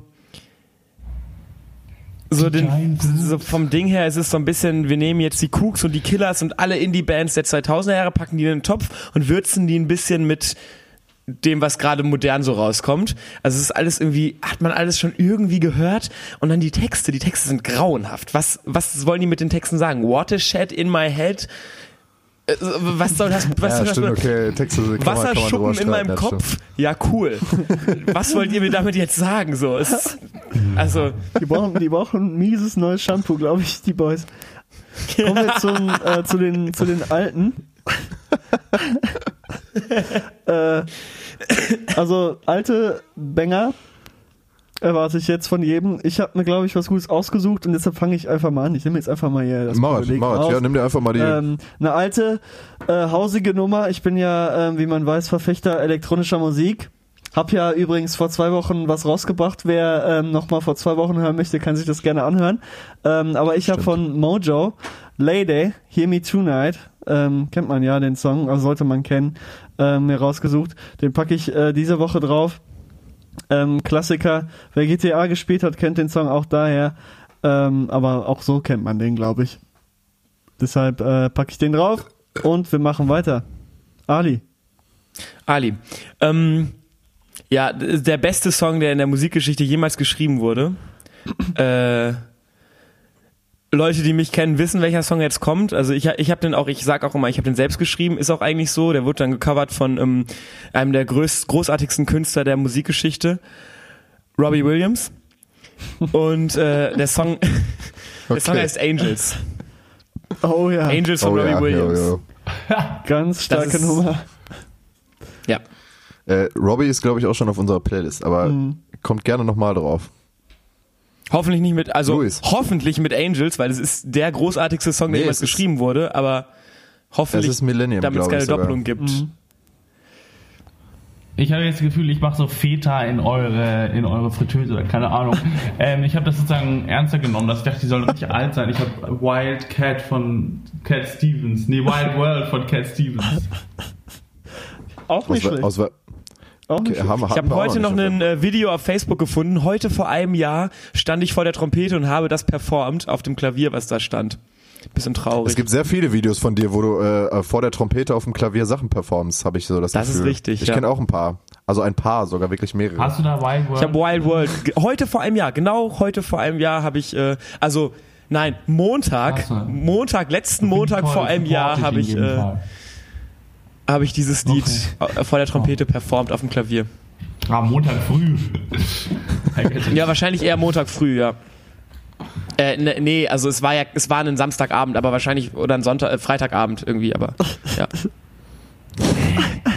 so, den, so vom Ding her, es ist so ein bisschen, wir nehmen jetzt die Cooks und die Killers und alle Indie-Bands der 2000er Jahre, packen die in den Topf und würzen die ein bisschen mit dem, was gerade modern so rauskommt. Also es ist alles irgendwie, hat man alles schon irgendwie gehört und dann die Texte, die Texte sind grauenhaft. Was, was wollen die mit den Texten sagen? Watershed in my head? Äh, Was soll das, was ja, soll das stimmt, bedeuten? okay. Texte kann man, kann man drüber Wasserschuppen in meinem ja, Kopf. stimmt. Ja, cool. Was wollt ihr mir damit jetzt sagen? So, es, also, Die brauchen, die brauchen ein mieses neues Shampoo, glaube ich, die Boys. Kommen wir zum, äh, zu, den, zu den Alten. äh, also alte Banger erwarte ich jetzt von jedem. Ich habe mir, glaube ich, was Gutes ausgesucht und deshalb fange ich einfach mal an. Ich nehme jetzt einfach mal hier das es. raus. Ja, nimm dir einfach mal die. Ähm, eine alte, äh, hausige Nummer. Ich bin ja, ähm, wie man weiß, Verfechter elektronischer Musik. Hab ja übrigens vor zwei Wochen was rausgebracht. Wer ähm, noch mal vor zwei Wochen hören möchte, kann sich das gerne anhören. Ähm, aber ich habe von Mojo Lady, Hear Me Tonight, ähm, kennt man ja den Song, also sollte man kennen, ähm, mir rausgesucht. Den packe ich äh, diese Woche drauf. Ähm, Klassiker. Wer GTA gespielt hat, kennt den Song auch daher. Ähm, aber auch so kennt man den, glaube ich. Deshalb äh, packe ich den drauf und wir machen weiter. Ali. Ali. Ähm, ja, der beste Song, der in der Musikgeschichte jemals geschrieben wurde. äh, Leute, die mich kennen, wissen, welcher Song jetzt kommt. Also ich, ich habe den auch, ich sag auch immer, ich habe den selbst geschrieben, ist auch eigentlich so. Der wurde dann gecovert von ähm, einem der größt, großartigsten Künstler der Musikgeschichte, Robbie Williams. Und äh, der Song, der Song Okay. heißt Angels. Oh ja. Angels von oh, Robbie ja, Williams. Jo, jo. Ganz starke ist- Nummer. Ja. Äh, Robbie ist, glaube ich, auch schon auf unserer Playlist, aber Mhm. kommt gerne nochmal drauf. Hoffentlich nicht mit, also Luis. hoffentlich mit Angels, weil es ist der großartigste Song, der Nee, jemals geschrieben wurde, aber hoffentlich, Es ist Millennium, damit es keine ich sogar. Doppelung gibt. Mhm. Ich habe jetzt das Gefühl, ich mache so Feta in eure, in eure Fritteuse oder keine Ahnung. ähm, ich habe das sozusagen ernster genommen, dass ich dachte, die sollen richtig alt sein. Ich habe Wild Cat von Cat Stevens. Nee, Wild World von Cat Stevens. Auch nicht Aus, schlecht. aus, auch okay, haben, Ich habe heute noch ein äh, Video auf Facebook gefunden. Heute vor einem Jahr stand ich vor der Trompete und habe das performt auf dem Klavier, was da stand. Bisschen traurig. Es gibt sehr viele Videos von dir, wo du äh, vor der Trompete auf dem Klavier Sachen performst, habe ich so das, Das ist Gefühl. richtig, Ich ja. kenne auch ein paar. Also ein paar, sogar wirklich mehrere. Hast du da Wild World? ich habe Wild World. Heute vor einem Jahr, genau heute vor einem Jahr habe ich, äh, also nein, Montag, so. Montag, letzten Montag vor einem Jahr habe ich, äh, Fall. Habe ich dieses Lied äh, vor der Trompete performt auf dem Klavier. Ah, Montag früh. Ja, wahrscheinlich eher Montag früh, ja. Äh, ne, nee, also es war ja, es war ein Samstagabend, aber wahrscheinlich, oder ein Sonntag, äh, Freitagabend irgendwie, aber, ja.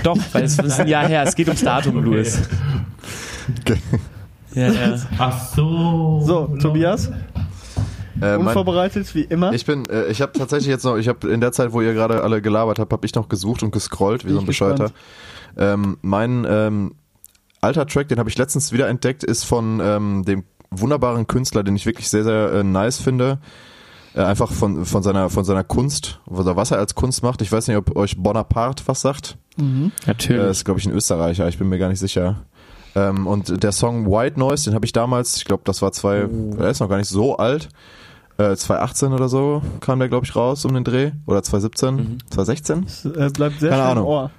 Doch, weil es ist ein Jahr her, es geht ums Datum, Okay. Louis. Ja, ja. Ach so. So, Tobias, äh, mein, unvorbereitet wie immer. ich bin, äh, ich habe tatsächlich jetzt noch, ich habe in der Zeit, wo ihr gerade alle gelabert habt, habe ich noch gesucht und gescrollt, wie Bin so ein Bescheuerter. Ähm, mein ähm, alter Track, den habe ich letztens wieder entdeckt, ist von ähm, dem wunderbaren Künstler, den ich wirklich sehr, sehr äh, nice finde. Äh, einfach von, von, seiner, von seiner Kunst, was er als Kunst macht. Ich weiß nicht, ob euch Bonaparte was sagt. Äh, Natürlich. ist, glaube ich, ein Österreicher, ich bin mir gar nicht sicher. Ähm, und der Song White Noise, den habe ich damals, ich glaube, das war zwei, der ist noch gar nicht so alt. Äh, 2018 oder so kam der, glaube ich, raus um den Dreh. Oder 2017, 2016? Es, äh, bleibt sehr Keine schön Ahnung. im Ohr.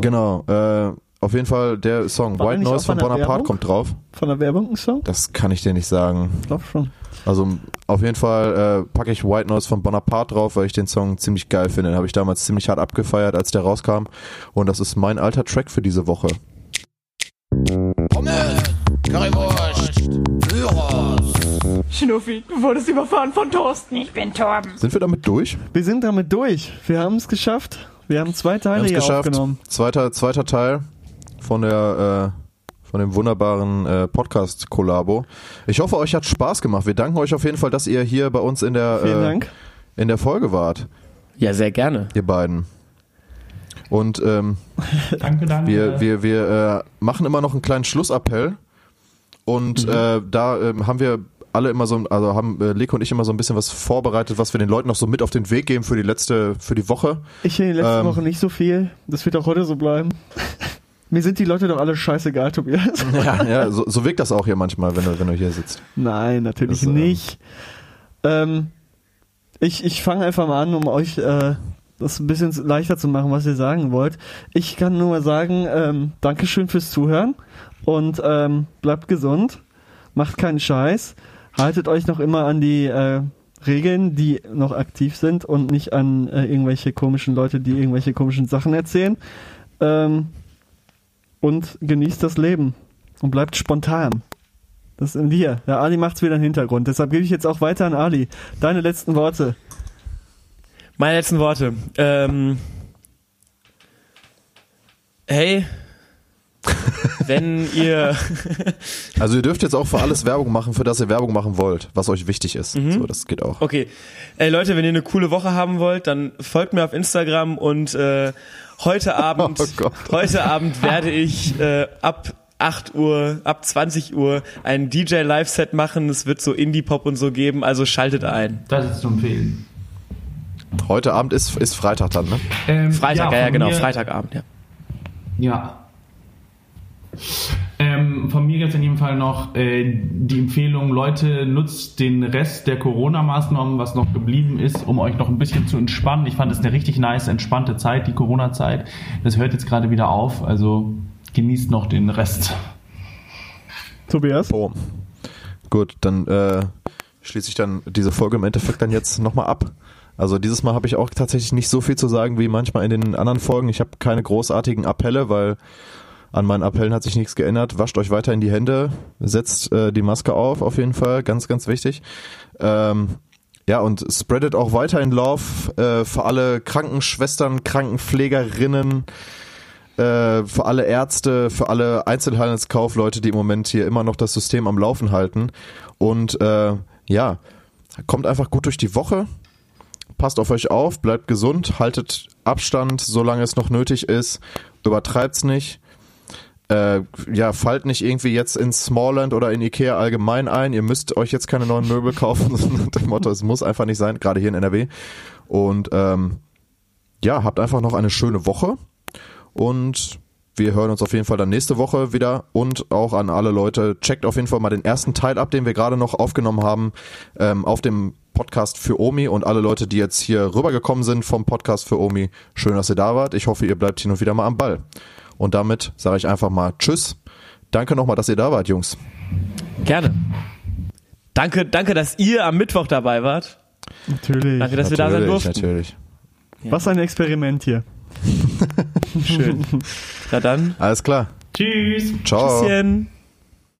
Genau. Äh, auf jeden Fall der Song War White Noise von Bonaparte Werbung? kommt drauf. Von der Werbung ein Song? Das kann ich dir nicht sagen. Ich glaube schon. Also auf jeden Fall äh, packe ich White Noise von Bonaparte drauf, weil ich den Song ziemlich geil finde. Den habe ich damals ziemlich hart abgefeiert, als der rauskam. Und das ist mein alter Track für diese Woche. Pommes, Currywurst. Schnuffi, du wurdest überfahren von Thorsten. Ich bin Torben. Sind wir damit durch? Wir sind damit durch. Wir haben es geschafft. Wir haben zwei Teile hier geschafft. aufgenommen. Zweiter, zweiter Teil von der äh, von dem wunderbaren äh, Podcast-Kollabo. Ich hoffe, euch hat Spaß gemacht. Wir danken euch auf jeden Fall, dass ihr hier bei uns in der äh, Dank. in der Folge wart, Ja, sehr gerne. ihr beiden. Und ähm, Danke, danke. Wir, wir, wir äh, machen immer noch einen kleinen Schlussappell und äh, da ähm, haben wir alle immer so, also haben äh, Leke und ich immer so ein bisschen was vorbereitet, was wir den Leuten noch so mit auf den Weg geben für die letzte, für die Woche. Ich in den letzten Ähm. Wochen nicht so viel. Das wird auch heute so bleiben. Mir sind die Leute doch alle scheißegal, Tobias. Ja, ja so, so wirkt das auch hier manchmal, wenn du, wenn du hier sitzt. Nein, natürlich Das, ähm, nicht. Ähm, ich ich fange einfach mal an, um euch äh, das ein bisschen leichter zu machen, was ihr sagen wollt. Ich kann nur mal sagen, ähm, Dankeschön fürs Zuhören und ähm, bleibt gesund, macht keinen Scheiß, haltet euch noch immer an die äh, Regeln, die noch aktiv sind und nicht an äh, irgendwelche komischen Leute, die irgendwelche komischen Sachen erzählen. Ähm, und genießt das Leben und bleibt spontan. Das ist in dir. Der Ali macht's wieder im Hintergrund. Deshalb gebe ich jetzt auch weiter an Ali. Deine letzten Worte. Meine letzten Worte. Ähm, hey, wenn ihr Also ihr dürft jetzt auch für alles Werbung machen, für das ihr Werbung machen wollt, was euch wichtig ist. Mhm. So, das geht auch. Okay. Ey Leute, wenn ihr eine coole Woche haben wollt, dann folgt mir auf Instagram und äh, heute Abend, Oh Gott. heute Abend werde ich äh, ab 8 Uhr, ab 20 Uhr ein DJ Live-Set machen. Es wird so Indie-Pop und so geben, also schaltet ein. Das ist zu empfehlen. Heute Abend ist, ist Freitag dann, ne? Ähm, Freitag, ja, ja, von genau, mir- Freitagabend, ja. Ja. Ähm, von mir gibt es in jedem Fall noch äh, die Empfehlung, Leute, nutzt den Rest der Corona-Maßnahmen, was noch geblieben ist, um euch noch ein bisschen zu entspannen. Ich fand es eine richtig nice, entspannte Zeit, die Corona-Zeit. Das hört jetzt gerade wieder auf, also genießt noch den Rest. Tobias? Oh. Gut, dann äh, schließe ich dann diese Folge im Endeffekt dann jetzt nochmal ab. Also dieses Mal habe ich auch tatsächlich nicht so viel zu sagen wie manchmal in den anderen Folgen. Ich habe keine großartigen Appelle, weil an meinen Appellen hat sich nichts geändert. Wascht euch weiterhin die Hände, setzt äh, die Maske auf, auf jeden Fall, ganz, ganz wichtig. Ähm, ja, und spreadet auch weiterhin Love äh, für alle Krankenschwestern, Krankenpflegerinnen, äh, für alle Ärzte, für alle Einzelhandelskaufleute, die im Moment hier immer noch das System am Laufen halten. Und äh, ja, kommt einfach gut durch die Woche. Passt auf euch auf, bleibt gesund, haltet Abstand, solange es noch nötig ist, übertreibt's nicht. Äh, ja, fallt nicht irgendwie jetzt in Smallland oder in Ikea allgemein ein. Ihr müsst euch jetzt keine neuen Möbel kaufen. dem Motto, es muss einfach nicht sein, gerade hier in NRW. Und ähm, ja, habt einfach noch eine schöne Woche. Und wir hören uns auf jeden Fall dann nächste Woche wieder. Und auch an alle Leute, checkt auf jeden Fall mal den ersten Teil ab, den wir gerade noch aufgenommen haben, ähm, auf dem Podcast für Omi. Und alle Leute, die jetzt hier rübergekommen sind vom Podcast für Omi, schön, dass ihr da wart. Ich hoffe, ihr bleibt hin und wieder mal am Ball. Und damit sage ich einfach mal Tschüss. Danke nochmal, dass ihr da wart, Jungs. Gerne. Danke, danke, dass ihr am Mittwoch dabei wart. Natürlich. Danke, dass wir da sein Natürlich, durften. natürlich. Was ein Experiment hier. Schön. Na dann. Alles klar. Tschüss. Ciao. Tschüsschen.